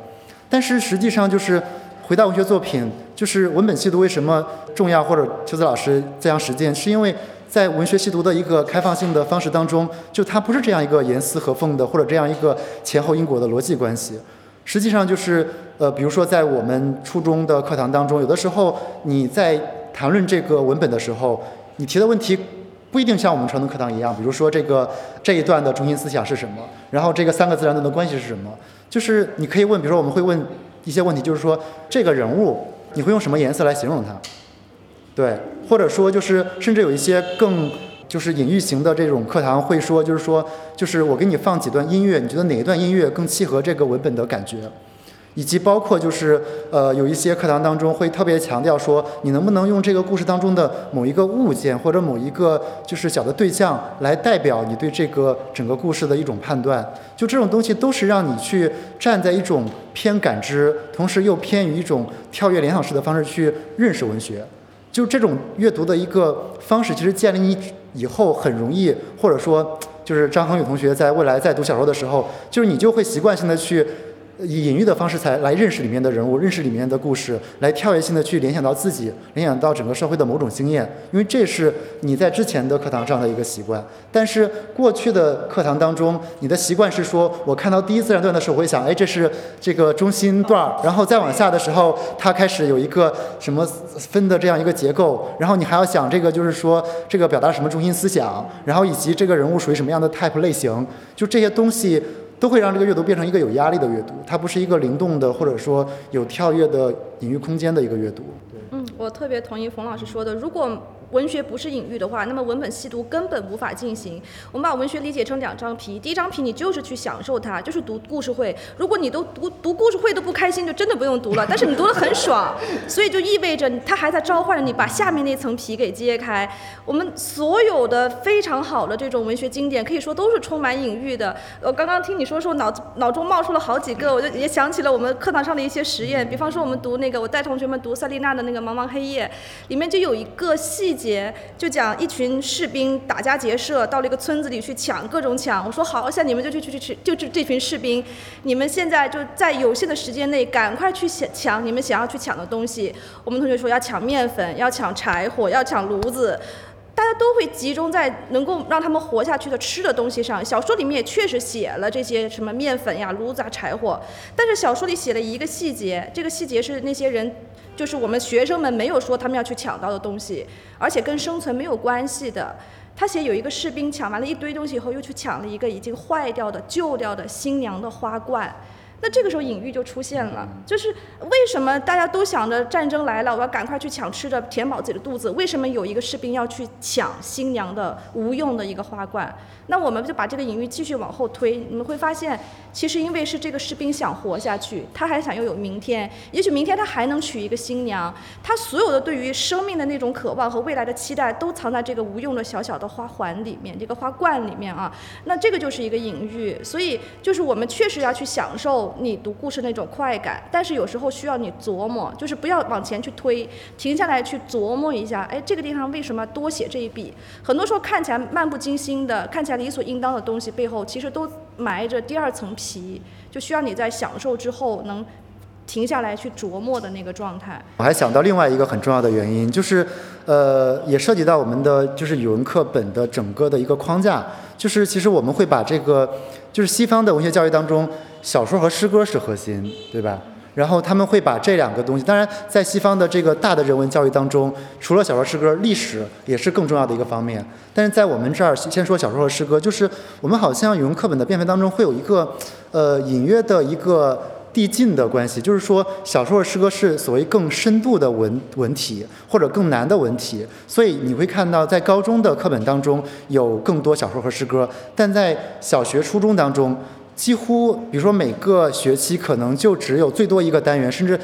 S2: 但是实际上就是回到文学作品，就是文本细读为什么重要，或者秋子老师这样实践，是因为在文学细读的一个开放性的方式当中，就它不是这样一个严丝合缝的，或者这样一个前后因果的逻辑关系。实际上就是呃，比如说在我们初中的课堂当中，有的时候你在谈论这个文本的时候，你提的问题。不一定像我们传统课堂一样，比如说这个这一段的中心思想是什么，然后这个三个自然段的关系是什么，就是你可以问，比如说我们会问一些问题，就是说这个人物你会用什么颜色来形容他？对，或者说就是甚至有一些更就是隐喻型的这种课堂会说，就是说就是我给你放几段音乐，你觉得哪一段音乐更契合这个文本的感觉？以及包括就是呃有一些课堂当中会特别强调说，你能不能用这个故事当中的某一个物件或者某一个就是小的对象来代表你对这个整个故事的一种判断？就这种东西都是让你去站在一种偏感知，同时又偏于一种跳跃联想式的方式去认识文学。就这种阅读的一个方式，其实建立你以后很容易，或者说就是张恒宇同学在未来在读小说的时候，就是你就会习惯性的去。以隐喻的方式才来认识里面的人物，认识里面的故事，来跳跃性的去联想到自己，联想到整个社会的某种经验，因为这是你在之前的课堂上的一个习惯。但是过去的课堂当中，你的习惯是说，我看到第一自然段的时候，我会想，哎，这是这个中心段，然后再往下的时候，它开始有一个什么分的这样一个结构，然后你还要想这个就是说这个表达什么中心思想，然后以及这个人物属于什么样的 type 类型，就这些东西。都会让这个阅读变成一个有压力的阅读，它不是一个灵动的，或者说有跳跃的隐喻空间的一个阅读。
S3: 嗯，我特别同意冯老师说的，如果。文学不是隐喻的话，那么文本细读根本无法进行。我们把文学理解成两张皮，第一张皮你就是去享受它，就是读故事会。如果你都读读故事会都不开心，就真的不用读了。但是你读得很爽，[laughs] 所以就意味着它还在召唤着你把下面那层皮给揭开。我们所有的非常好的这种文学经典，可以说都是充满隐喻的。我刚刚听你说说，脑子脑中冒出了好几个，我就也想起了我们课堂上的一些实验。比方说我们读那那个，我带同学们读塞丽娜的那个《茫茫黑夜》，里面就有一个细。节就讲一群士兵打家劫舍，到了一个村子里去抢各种抢。我说好，像你们就去去去去，就这这群士兵，你们现在就在有限的时间内赶快去抢抢你们想要去抢的东西。我们同学说要抢面粉，要抢柴火，要抢炉子，大家都会集中在能够让他们活下去的吃的东西上。小说里面也确实写了这些什么面粉呀、炉子啊、柴火，但是小说里写了一个细节，这个细节是那些人。就是我们学生们没有说他们要去抢到的东西，而且跟生存没有关系的。他写有一个士兵抢完了一堆东西以后，又去抢了一个已经坏掉的、旧掉的新娘的花冠。那这个时候隐喻就出现了，就是为什么大家都想着战争来了，我要赶快去抢吃的，填饱自己的肚子？为什么有一个士兵要去抢新娘的无用的一个花冠？那我们就把这个隐喻继续往后推，你们会发现，其实因为是这个士兵想活下去，他还想拥有明天，也许明天他还能娶一个新娘，他所有的对于生命的那种渴望和未来的期待，都藏在这个无用的小小的花环里面，这个花冠里面啊。那这个就是一个隐喻，所以就是我们确实要去享受你读故事那种快感，但是有时候需要你琢磨，就是不要往前去推，停下来去琢磨一下，哎，这个地方为什么多写这一笔？很多时候看起来漫不经心的，看起来。理所应当的东西背后，其实都埋着第二层皮，就需要你在享受之后能停下来去琢磨的那个状态。
S2: 我还想到另外一个很重要的原因，就是呃，也涉及到我们的就是语文课本的整个的一个框架，就是其实我们会把这个就是西方的文学教育当中，小说和诗歌是核心，对吧？然后他们会把这两个东西，当然在西方的这个大的人文教育当中，除了小说诗歌，历史也是更重要的一个方面。但是在我们这儿，先说小说和诗歌，就是我们好像语文课本的编排当中会有一个，呃，隐约的一个。递进的关系，就是说小说和诗歌是所谓更深度的文文体或者更难的文体，所以你会看到在高中的课本当中有更多小说和诗歌，但在小学、初中当中，几乎比如说每个学期可能就只有最多一个单元，甚至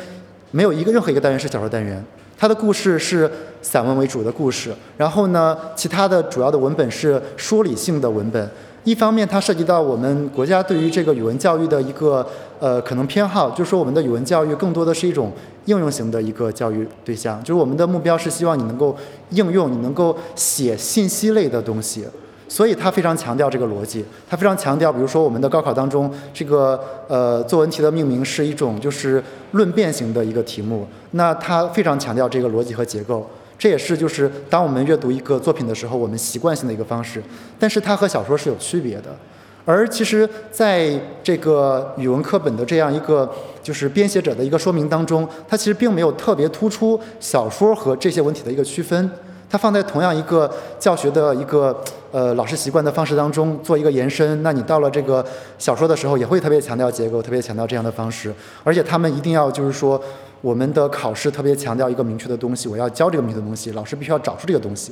S2: 没有一个任何一个单元是小说单元。它的故事是散文为主的故事，然后呢，其他的主要的文本是说理性的文本。一方面，它涉及到我们国家对于这个语文教育的一个呃可能偏好，就是说我们的语文教育更多的是一种应用型的一个教育对象，就是我们的目标是希望你能够应用，你能够写信息类的东西。所以他非常强调这个逻辑，他非常强调，比如说我们的高考当中，这个呃作文题的命名是一种就是论辩型的一个题目，那他非常强调这个逻辑和结构，这也是就是当我们阅读一个作品的时候，我们习惯性的一个方式。但是它和小说是有区别的，而其实在这个语文课本的这样一个就是编写者的一个说明当中，它其实并没有特别突出小说和这些文体的一个区分。它放在同样一个教学的一个呃老师习惯的方式当中做一个延伸，那你到了这个小说的时候也会特别强调结构，特别强调这样的方式，而且他们一定要就是说我们的考试特别强调一个明确的东西，我要教这个明确的东西，老师必须要找出这个东西，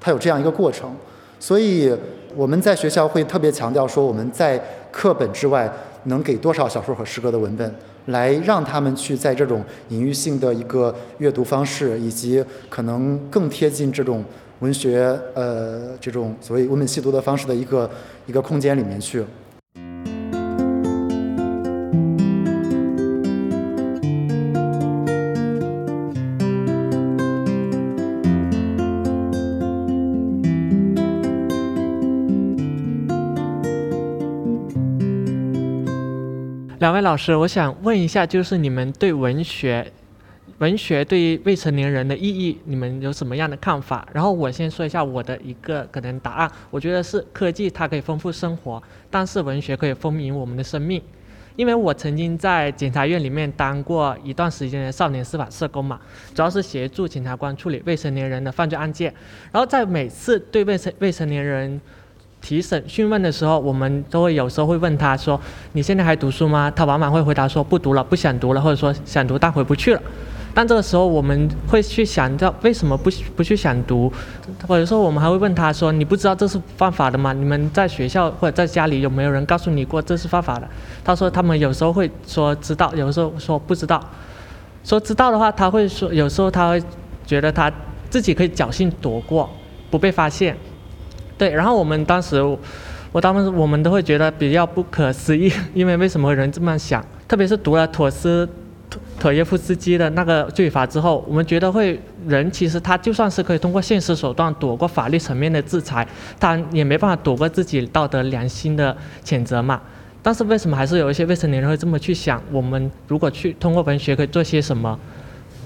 S2: 它有这样一个过程，所以我们在学校会特别强调说我们在课本之外能给多少小说和诗歌的文本。来让他们去在这种隐喻性的一个阅读方式，以及可能更贴近这种文学呃这种所谓文本细读的方式的一个一个空间里面去。
S9: 两位老师，我想问一下，就是你们对文学，文学对于未成年人的意义，你们有什么样的看法？然后我先说一下我的一个可能答案，我觉得是科技它可以丰富生活，但是文学可以丰盈我们的生命。因为我曾经在检察院里面当过一段时间的少年司法社工嘛，主要是协助检察官处理未成年人的犯罪案件，然后在每次对未成未成年人。提审讯问的时候，我们都会有时候会问他说：“你现在还读书吗？”他往往会回答说：“不读了，不想读了，或者说想读但回不去了。”但这个时候我们会去想到为什么不不去想读，或者说我们还会问他说：“你不知道这是犯法的吗？你们在学校或者在家里有没有人告诉你过这是犯法的？”他说他们有时候会说知道，有时候说不知道。说知道的话，他会说有时候他会觉得他自己可以侥幸躲过，不被发现。对，然后我们当时，我当时我们都会觉得比较不可思议，[laughs] 因为为什么人这么想？特别是读了妥斯妥耶夫斯基的那个罪罚之后，我们觉得会人其实他就算是可以通过现实手段躲过法律层面的制裁，他也没办法躲过自己道德良心的谴责嘛。但是为什么还是有一些未成年人会这么去想？我们如果去通过文学可以做些什么？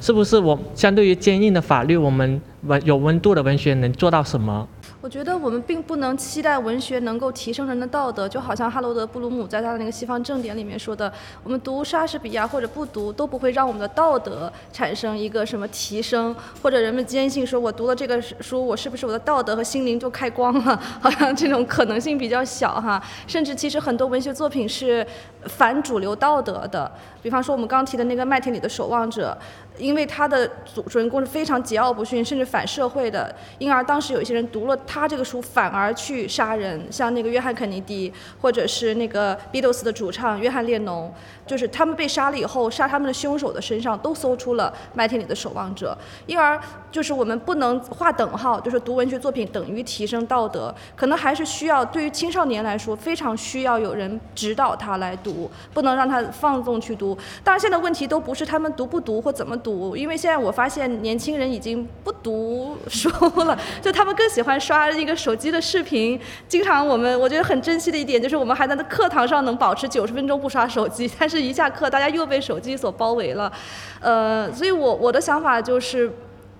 S9: 是不是我相对于坚硬的法律，我们文有温度的文学能做到什么？
S3: 我觉得我们并不能期待文学能够提升人的道德，就好像哈罗德·布鲁姆在他的那个《西方正典》里面说的，我们读莎士比亚或者不读都不会让我们的道德产生一个什么提升，或者人们坚信说我读了这个书，我是不是我的道德和心灵就开光了？[laughs] 好像这种可能性比较小哈。甚至其实很多文学作品是反主流道德的，比方说我们刚提的那个《麦田里的守望者》。因为他的主主人公是非常桀骜不驯，甚至反社会的，因而当时有一些人读了他这个书，反而去杀人，像那个约翰肯尼迪，或者是那个 Beatles 的主唱约翰列侬，就是他们被杀了以后，杀他们的凶手的身上都搜出了麦田里的守望者，因而就是我们不能划等号，就是读文学作品等于提升道德，可能还是需要对于青少年来说，非常需要有人指导他来读，不能让他放纵去读。当然，现在问题都不是他们读不读或怎么。读，因为现在我发现年轻人已经不读书了，[laughs] 就他们更喜欢刷那个手机的视频。经常我们我觉得很珍惜的一点就是，我们还在那课堂上能保持九十分钟不刷手机，但是一下课大家又被手机所包围了。呃，所以我我的想法就是。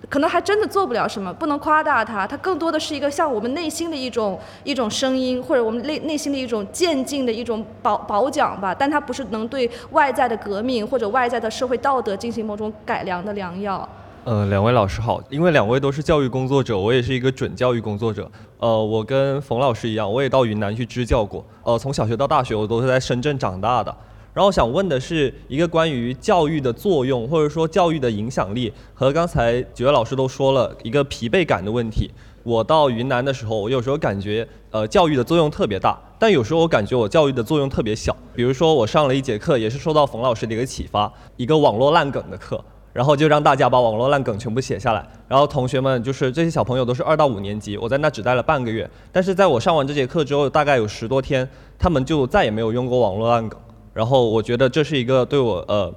S3: 可能还真的做不了什么，不能夸大它。它更多的是一个像我们内心的一种一种声音，或者我们内内心的一种渐进的一种褒褒奖吧。但它不是能对外在的革命或者外在的社会道德进行某种改良的良药。
S10: 呃，两位老师好，因为两位都是教育工作者，我也是一个准教育工作者。呃，我跟冯老师一样，我也到云南去支教过。呃，从小学到大学，我都是在深圳长大的。然后想问的是一个关于教育的作用，或者说教育的影响力，和刚才几位老师都说了一个疲惫感的问题。我到云南的时候，我有时候感觉呃教育的作用特别大，但有时候我感觉我教育的作用特别小。比如说我上了一节课，也是受到冯老师的一个启发，一个网络烂梗的课。然后就让大家把网络烂梗全部写下来，然后同学们就是这些小朋友都是二到五年级，我在那只待了半个月，但是在我上完这节课之后，大概有十多天，他们就再也没有用过网络烂梗。然后我觉得这是一个对我呃，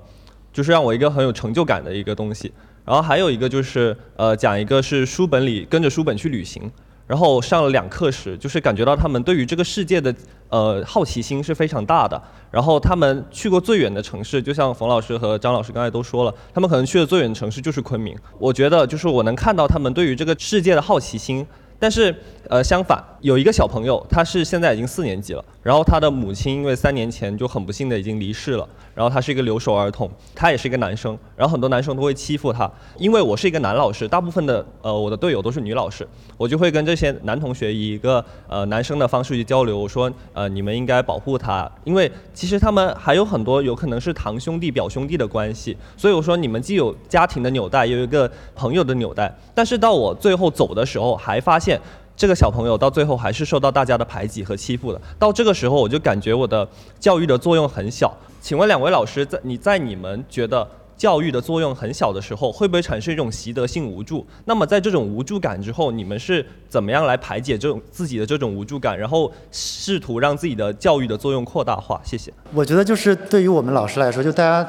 S10: 就是让我一个很有成就感的一个东西。然后还有一个就是呃，讲一个是书本里跟着书本去旅行。然后上了两课时，就是感觉到他们对于这个世界的呃好奇心是非常大的。然后他们去过最远的城市，就像冯老师和张老师刚才都说了，他们可能去的最远的城市就是昆明。我觉得就是我能看到他们对于这个世界的好奇心。但是，呃，相反，有一个小朋友，他是现在已经四年级了，然后他的母亲因为三年前就很不幸的已经离世了，然后他是一个留守儿童，他也是一个男生，然后很多男生都会欺负他，因为我是一个男老师，大部分的呃我的队友都是女老师，我就会跟这些男同学以一个呃男生的方式去交流，我说呃你们应该保护他，因为其实他们还有很多有可能是堂兄弟、表兄弟的关系，所以我说你们既有家庭的纽带，又有一个朋友的纽带，但是到我最后走的时候，还发现。这个小朋友到最后还是受到大家的排挤和欺负的。到这个时候，我就感觉我的教育的作用很小。请问两位老师，在你在你们觉得教育的作用很小的时候，会不会产生一种习得性无助？那么在这种无助感之后，你们是怎么样来排解这种自己的这种无助感，然后试图让自己的教育的作用扩大化？谢谢。
S2: 我觉得就是对于我们老师来说，就大家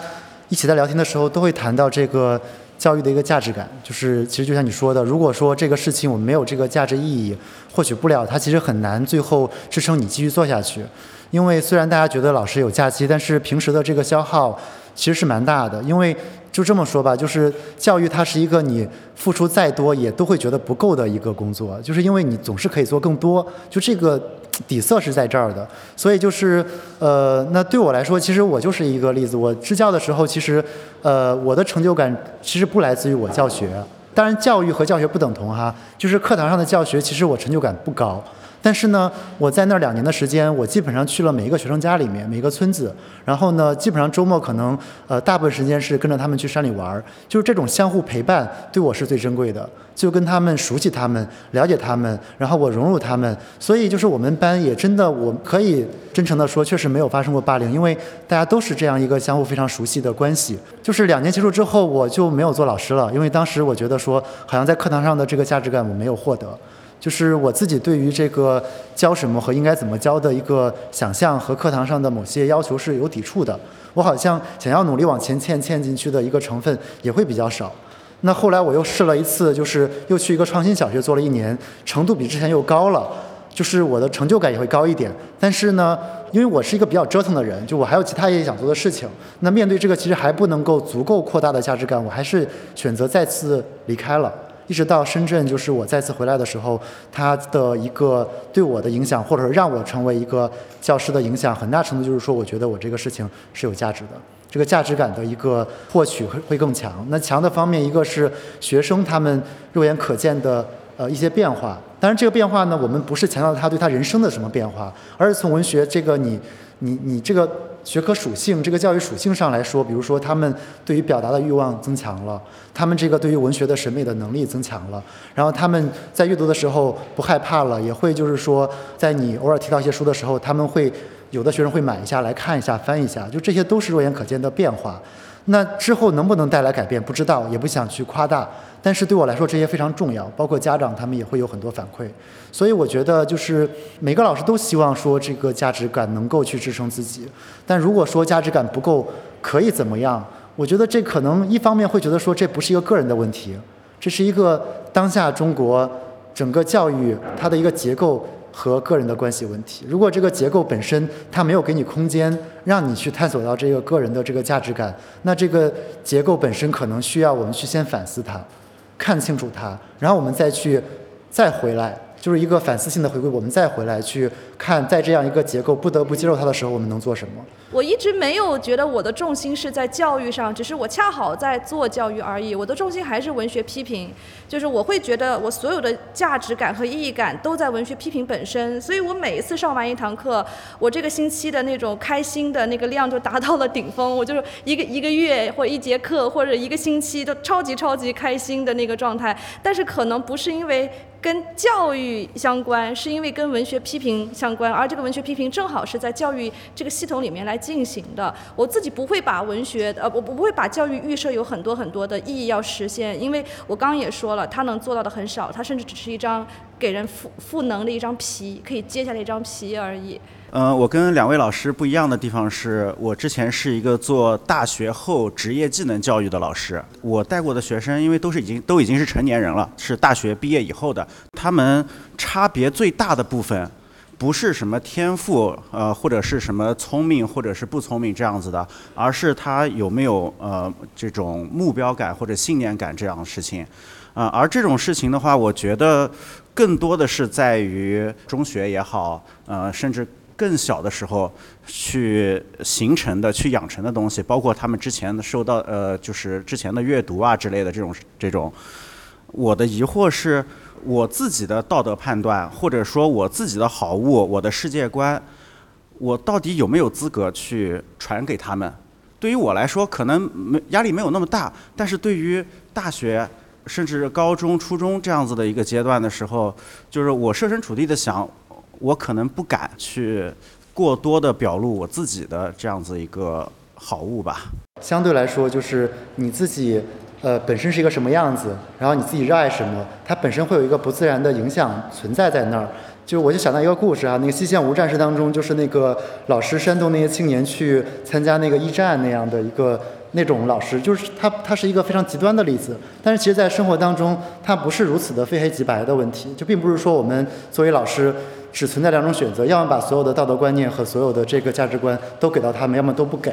S2: 一起在聊天的时候，都会谈到这个。教育的一个价值感，就是其实就像你说的，如果说这个事情我们没有这个价值意义，获取不了，它其实很难最后支撑你继续做下去。因为虽然大家觉得老师有假期，但是平时的这个消耗其实是蛮大的。因为就这么说吧，就是教育它是一个你付出再多也都会觉得不够的一个工作，就是因为你总是可以做更多。就这个。底色是在这儿的，所以就是，呃，那对我来说，其实我就是一个例子。我支教的时候，其实，呃，我的成就感其实不来自于我教学，当然教育和教学不等同哈，就是课堂上的教学，其实我成就感不高。但是呢，我在那两年的时间，我基本上去了每一个学生家里面，每一个村子，然后呢，基本上周末可能呃大部分时间是跟着他们去山里玩儿，就是这种相互陪伴对我是最珍贵的，就跟他们熟悉他们，了解他们，然后我融入他们，所以就是我们班也真的我可以真诚的说，确实没有发生过霸凌，因为大家都是这样一个相互非常熟悉的关系。就是两年结束之后，我就没有做老师了，因为当时我觉得说，好像在课堂上的这个价值感我没有获得。就是我自己对于这个教什么和应该怎么教的一个想象和课堂上的某些要求是有抵触的。我好像想要努力往前嵌嵌进去的一个成分也会比较少。那后来我又试了一次，就是又去一个创新小学做了一年，程度比之前又高了，就是我的成就感也会高一点。但是呢，因为我是一个比较折腾的人，就我还有其他也想做的事情。那面对这个其实还不能够足够扩大的价值感，我还是选择再次离开了。一直到深圳，就是我再次回来的时候，他的一个对我的影响，或者说让我成为一个教师的影响，很大程度就是说，我觉得我这个事情是有价值的，这个价值感的一个获取会会更强。那强的方面，一个是学生他们肉眼可见的呃一些变化，当然这个变化呢，我们不是强调他对他人生的什么变化，而是从文学这个你你你这个。学科属性，这个教育属性上来说，比如说他们对于表达的欲望增强了，他们这个对于文学的审美的能力增强了，然后他们在阅读的时候不害怕了，也会就是说，在你偶尔提到一些书的时候，他们会有的学生会买一下来看一下翻一下，就这些都是肉眼可见的变化。那之后能不能带来改变，不知道，也不想去夸大。但是对我来说，这些非常重要，包括家长他们也会有很多反馈。所以我觉得，就是每个老师都希望说，这个价值感能够去支撑自己。但如果说价值感不够，可以怎么样？我觉得这可能一方面会觉得说，这不是一个个人的问题，这是一个当下中国整个教育它的一个结构。和个人的关系问题，如果这个结构本身它没有给你空间，让你去探索到这个个人的这个价值感，那这个结构本身可能需要我们去先反思它，看清楚它，然后我们再去再回来就是一个反思性的回归。我们再回来去看，在这样一个结构不得不接受它的时候，我们能做什么？
S3: 我一直没有觉得我的重心是在教育上，只是我恰好在做教育而已。我的重心还是文学批评，就是我会觉得我所有的价值感和意义感都在文学批评本身。所以我每一次上完一堂课，我这个星期的那种开心的那个量就达到了顶峰。我就是一个 [laughs] 一个月或一节课或者一个星期都超级超级开心的那个状态。但是可能不是因为。跟教育相关，是因为跟文学批评相关，而这个文学批评正好是在教育这个系统里面来进行的。我自己不会把文学，呃，我不会把教育预设有很多很多的意义要实现，因为我刚刚也说了，它能做到的很少，它甚至只是一张给人赋赋能的一张皮，可以揭下来一张皮而已。
S11: 嗯，我跟两位老师不一样的地方是，我之前是一个做大学后职业技能教育的老师。我带过的学生，因为都是已经都已经是成年人了，是大学毕业以后的。他们差别最大的部分，不是什么天赋，呃，或者是什么聪明，或者是不聪明这样子的，而是他有没有呃这种目标感或者信念感这样的事情。啊，而这种事情的话，我觉得更多的是在于中学也好，呃，甚至。更小的时候去形成的、去养成的东西，包括他们之前受到呃，就是之前的阅读啊之类的这种这种。我的疑惑是，我自己的道德判断，或者说我自己的好恶、我的世界观，我到底有没有资格去传给他们？对于我来说，可能没压力没有那么大，但是对于大学甚至高中、初中这样子的一个阶段的时候，就是我设身处地的想。我可能不敢去过多的表露我自己的这样子一个好物吧。
S2: 相对来说，就是你自己，呃，本身是一个什么样子，然后你自己热爱什么，它本身会有一个不自然的影响存在在那儿。就我就想到一个故事啊，那个《西线无战事》当中，就是那个老师煽动那些青年去参加那个一战那样的一个那种老师，就是他他是一个非常极端的例子。但是其实，在生活当中，他不是如此的非黑即白的问题，就并不是说我们作为老师。只存在两种选择，要么把所有的道德观念和所有的这个价值观都给到他们，要么都不给。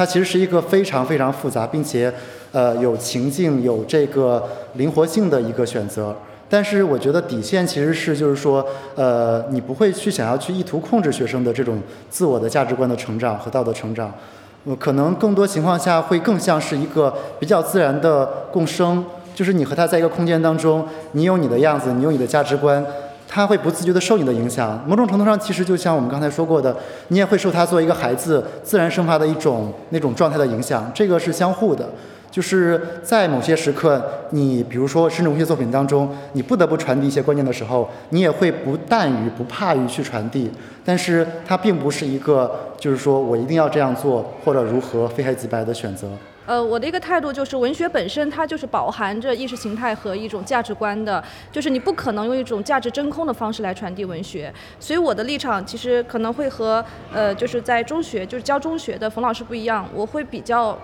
S2: 它其实是一个非常非常复杂，并且呃有情境、有这个灵活性的一个选择。但是我觉得底线其实是就是说，呃，你不会去想要去意图控制学生的这种自我的价值观的成长和道德成长。呃，可能更多情况下会更像是一个比较自然的共生，就是你和他在一个空间当中，你有你的样子，你有你的价值观。他会不自觉地受你的影响，某种程度上，其实就像我们刚才说过的，你也会受他作为一个孩子自然生发的一种那种状态的影响，这个是相互的。就是在某些时刻，你比如说甚至文学作品当中，你不得不传递一些观念的时候，你也会不惮于、不怕于去传递，但是它并不是一个就是说我一定要这样做或者如何非黑即白的选择。
S3: 呃，我的一个态度就是，文学本身它就是饱含着意识形态和一种价值观的，就是你不可能用一种价值真空的方式来传递文学。所以我的立场其实可能会和呃，就是在中学就是教中学的冯老师不一样，我会比较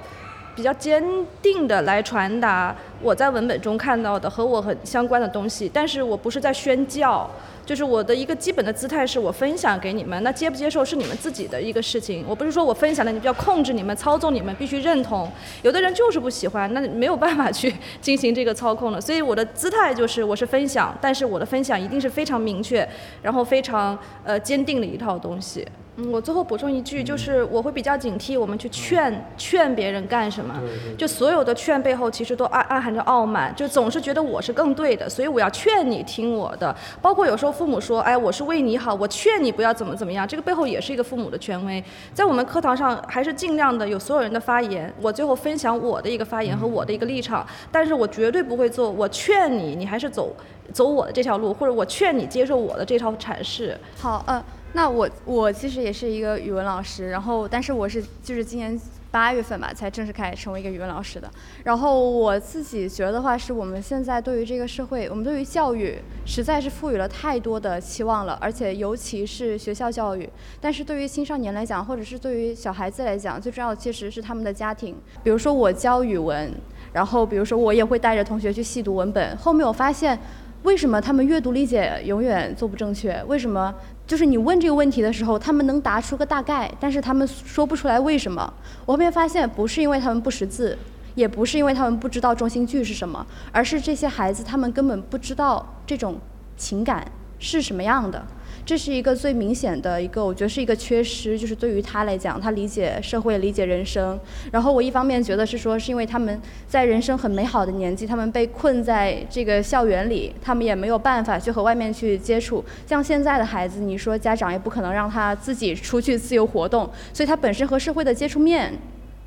S3: 比较坚定的来传达我在文本中看到的和我很相关的东西，但是我不是在宣教。就是我的一个基本的姿态是我分享给你们，那接不接受是你们自己的一个事情。我不是说我分享了，你就要控制你们、操纵你们，必须认同。有的人就是不喜欢，那没有办法去进行这个操控了。所以我的姿态就是我是分享，但是我的分享一定是非常明确，然后非常呃坚定的一套东西。嗯，我最后补充一句，就是我会比较警惕我们去劝劝别人干什么，就所有的劝背后其实都暗暗含着傲慢，就总是觉得我是更对的，所以我要劝你听我的。包括有时候父母说，哎，我是为你好，我劝你不要怎么怎么样，这个背后也是一个父母的权威。在我们课堂上，还是尽量的有所有人的发言，我最后分享我的一个发言和我的一个立场，但是我绝对不会做我劝你，你还是走走我的这条路，或者我劝你接受我的这套阐释。
S4: 好，嗯。那我我其实也是一个语文老师，然后但是我是就是今年八月份吧才正式开始成为一个语文老师的。然后我自己觉得的话，是我们现在对于这个社会，我们对于教育实在是赋予了太多的期望了，而且尤其是学校教育。但是对于青少年来讲，或者是对于小孩子来讲，最重要的其实是他们的家庭。比如说我教语文，然后比如说我也会带着同学去细读文本，后面我发现。为什么他们阅读理解永远做不正确？为什么就是你问这个问题的时候，他们能答出个大概，但是他们说不出来为什么？我后面发现，不是因为他们不识字，也不是因为他们不知道中心句是什么，而是这些孩子他们根本不知道这种情感是什么样的。这是一个最明显的一个，我觉得是一个缺失，就是对于他来讲，他理解社会、理解人生。然后我一方面觉得是说，是因为他们在人生很美好的年纪，他们被困在这个校园里，他们也没有办法去和外面去接触。像现在的孩子，你说家长也不可能让他自己出去自由活动，所以他本身和社会的接触面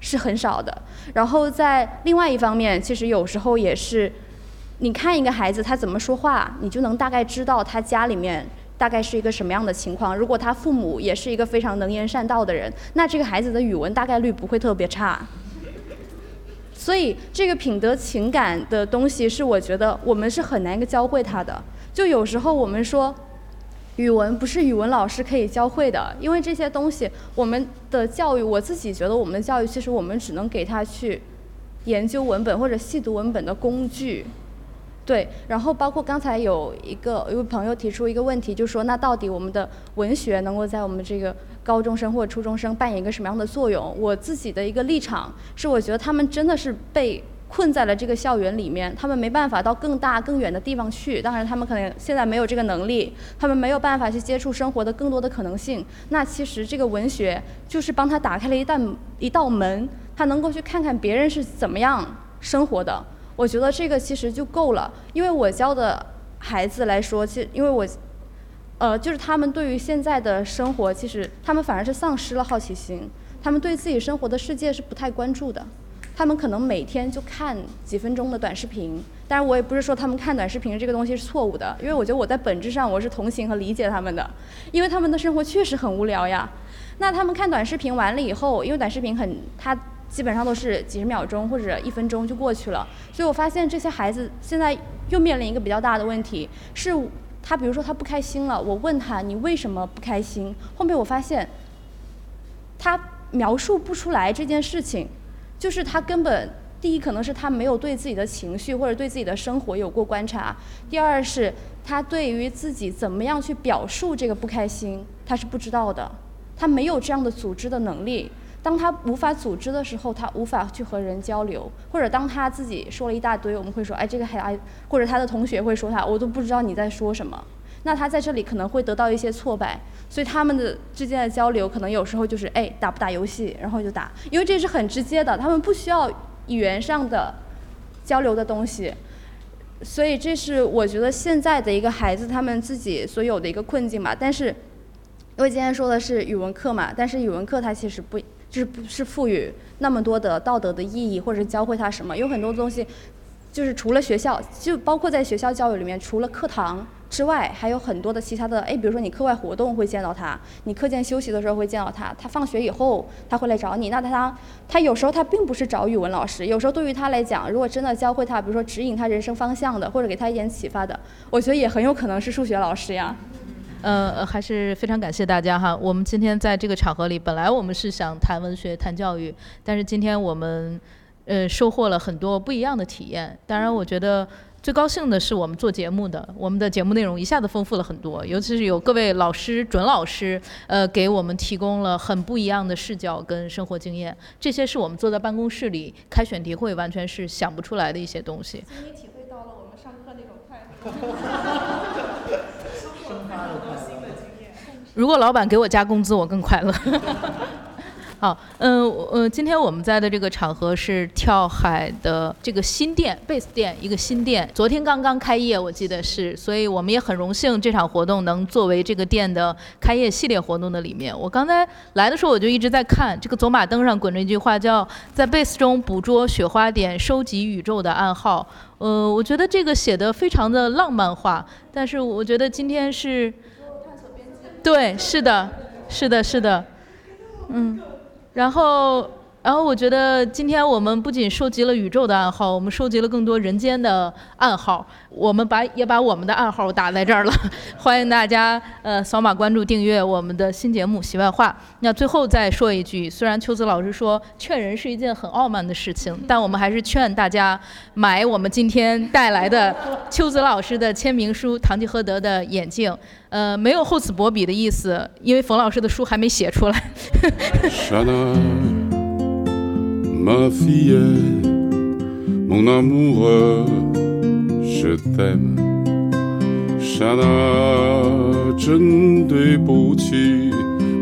S4: 是很少的。然后在另外一方面，其实有时候也是，你看一个孩子他怎么说话，你就能大概知道他家里面。大概是一个什么样的情况？如果他父母也是一个非常能言善道的人，那这个孩子的语文大概率不会特别差。所以，这个品德情感的东西是我觉得我们是很难教会他的。就有时候我们说，语文不是语文老师可以教会的，因为这些东西我们的教育，我自己觉得我们的教育其实我们只能给他去研究文本或者细读文本的工具。对，然后包括刚才有一个一位朋友提出一个问题，就说那到底我们的文学能够在我们这个高中生或初中生扮演一个什么样的作用？我自己的一个立场是，我觉得他们真的是被困在了这个校园里面，他们没办法到更大更远的地方去。当然，他们可能现在没有这个能力，他们没有办法去接触生活的更多的可能性。那其实这个文学就是帮他打开了一道一道门，他能够去看看别人是怎么样生活的。我觉得这个其实就够了，因为我教的孩子来说，其实因为我，呃，就是他们对于现在的生活，其实他们反而是丧失了好奇心，他们对自己生活的世界是不太关注的，他们可能每天就看几分钟的短视频，但是我也不是说他们看短视频这个东西是错误的，因为我觉得我在本质上我是同情和理解他们的，因为他们的生活确实很无聊呀。那他们看短视频完了以后，因为短视频很他。基本上都是几十秒钟或者一分钟就过去了，所以我发现这些孩子现在又面临一个比较大的问题，是他比如说他不开心了，我问他你为什么不开心？后面我发现他描述不出来这件事情，就是他根本第一可能是他没有对自己的情绪或者对自己的生活有过观察，第二是他对于自己怎么样去表述这个不开心他是不知道的，他没有这样的组织的能力。当他无法组织的时候，他无法去和人交流，或者当他自己说了一大堆，我们会说，哎，这个还，或者他的同学会说他，我都不知道你在说什么。那他在这里可能会得到一些挫败，所以他们的之间的交流可能有时候就是，哎，打不打游戏，然后就打，因为这是很直接的，他们不需要语言上的交流的东西。所以这是我觉得现在的一个孩子他们自己所有的一个困境吧。但是，因为今天说的是语文课嘛，但是语文课它其实不。就是不是赋予那么多的道德的意义，或者教会他什么？有很多东西，就是除了学校，就包括在学校教育里面，除了课堂之外，还有很多的其他的。哎，比如说你课外活动会见到他，你课间休息的时候会见到他，他放学以后他会来找你。那他他有时候他并不是找语文老师，有时候对于他来讲，如果真的教会他，比如说指引他人生方向的，或者给他一点启发的，我觉得也很有可能是数学老师呀。
S5: 呃，还是非常感谢大家哈。我们今天在这个场合里，本来我们是想谈文学、谈教育，但是今天我们呃收获了很多不一样的体验。当然，我觉得最高兴的是我们做节目的，我们的节目内容一下子丰富了很多，尤其是有各位老师、准老师，呃，给我们提供了很不一样的视角跟生活经验。这些是我们坐在办公室里开选题会完全是想不出来的一些东西。
S3: 你体会到了我们上课那种快乐。
S5: 如果老板给我加工资，我更快乐。好，嗯，呃，今天我们在的这个场合是跳海的这个新店贝斯店，一个新店，昨天刚刚开业，我记得是，所以我们也很荣幸这场活动能作为这个店的开业系列活动的里面。我刚才来的时候，我就一直在看这个走马灯上滚着一句话，叫在贝斯中捕捉雪花点，收集宇宙的暗号。呃，我觉得这个写的非常的浪漫化，但是我觉得今天是。对，是的，是的，是的，嗯，然后。然后我觉得今天我们不仅收集了宇宙的暗号，我们收集了更多人间的暗号。我们把也把我们的暗号打在这儿了，[laughs] 欢迎大家呃扫码关注订阅我们的新节目《喜外话》。那最后再说一句，虽然秋子老师说劝人是一件很傲慢的事情，但我们还是劝大家买我们今天带来的秋子老师的签名书《堂吉诃德》的眼镜。呃，没有厚此薄彼的意思，因为冯老师的书还没写出来。
S1: Ma fillette, mon amoureux, je t'aime. 刹那，真对不起，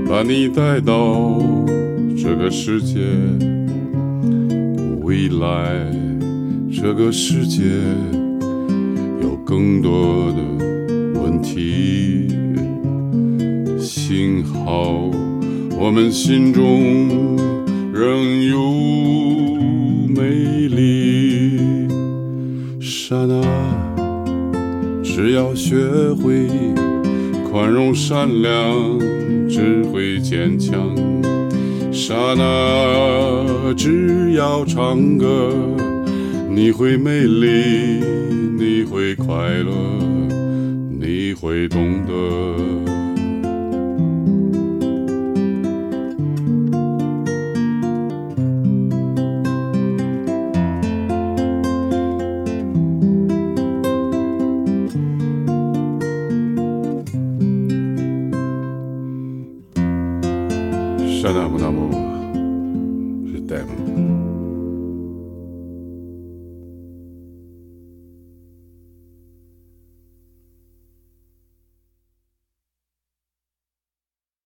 S1: 把你带到这个世界。未来，这个世界有更多的问题。幸好我们心中仍有美丽。刹那，只要学会宽容、善良、智慧、坚强。刹那，只要唱歌，你会美丽，你会快乐，你会懂得。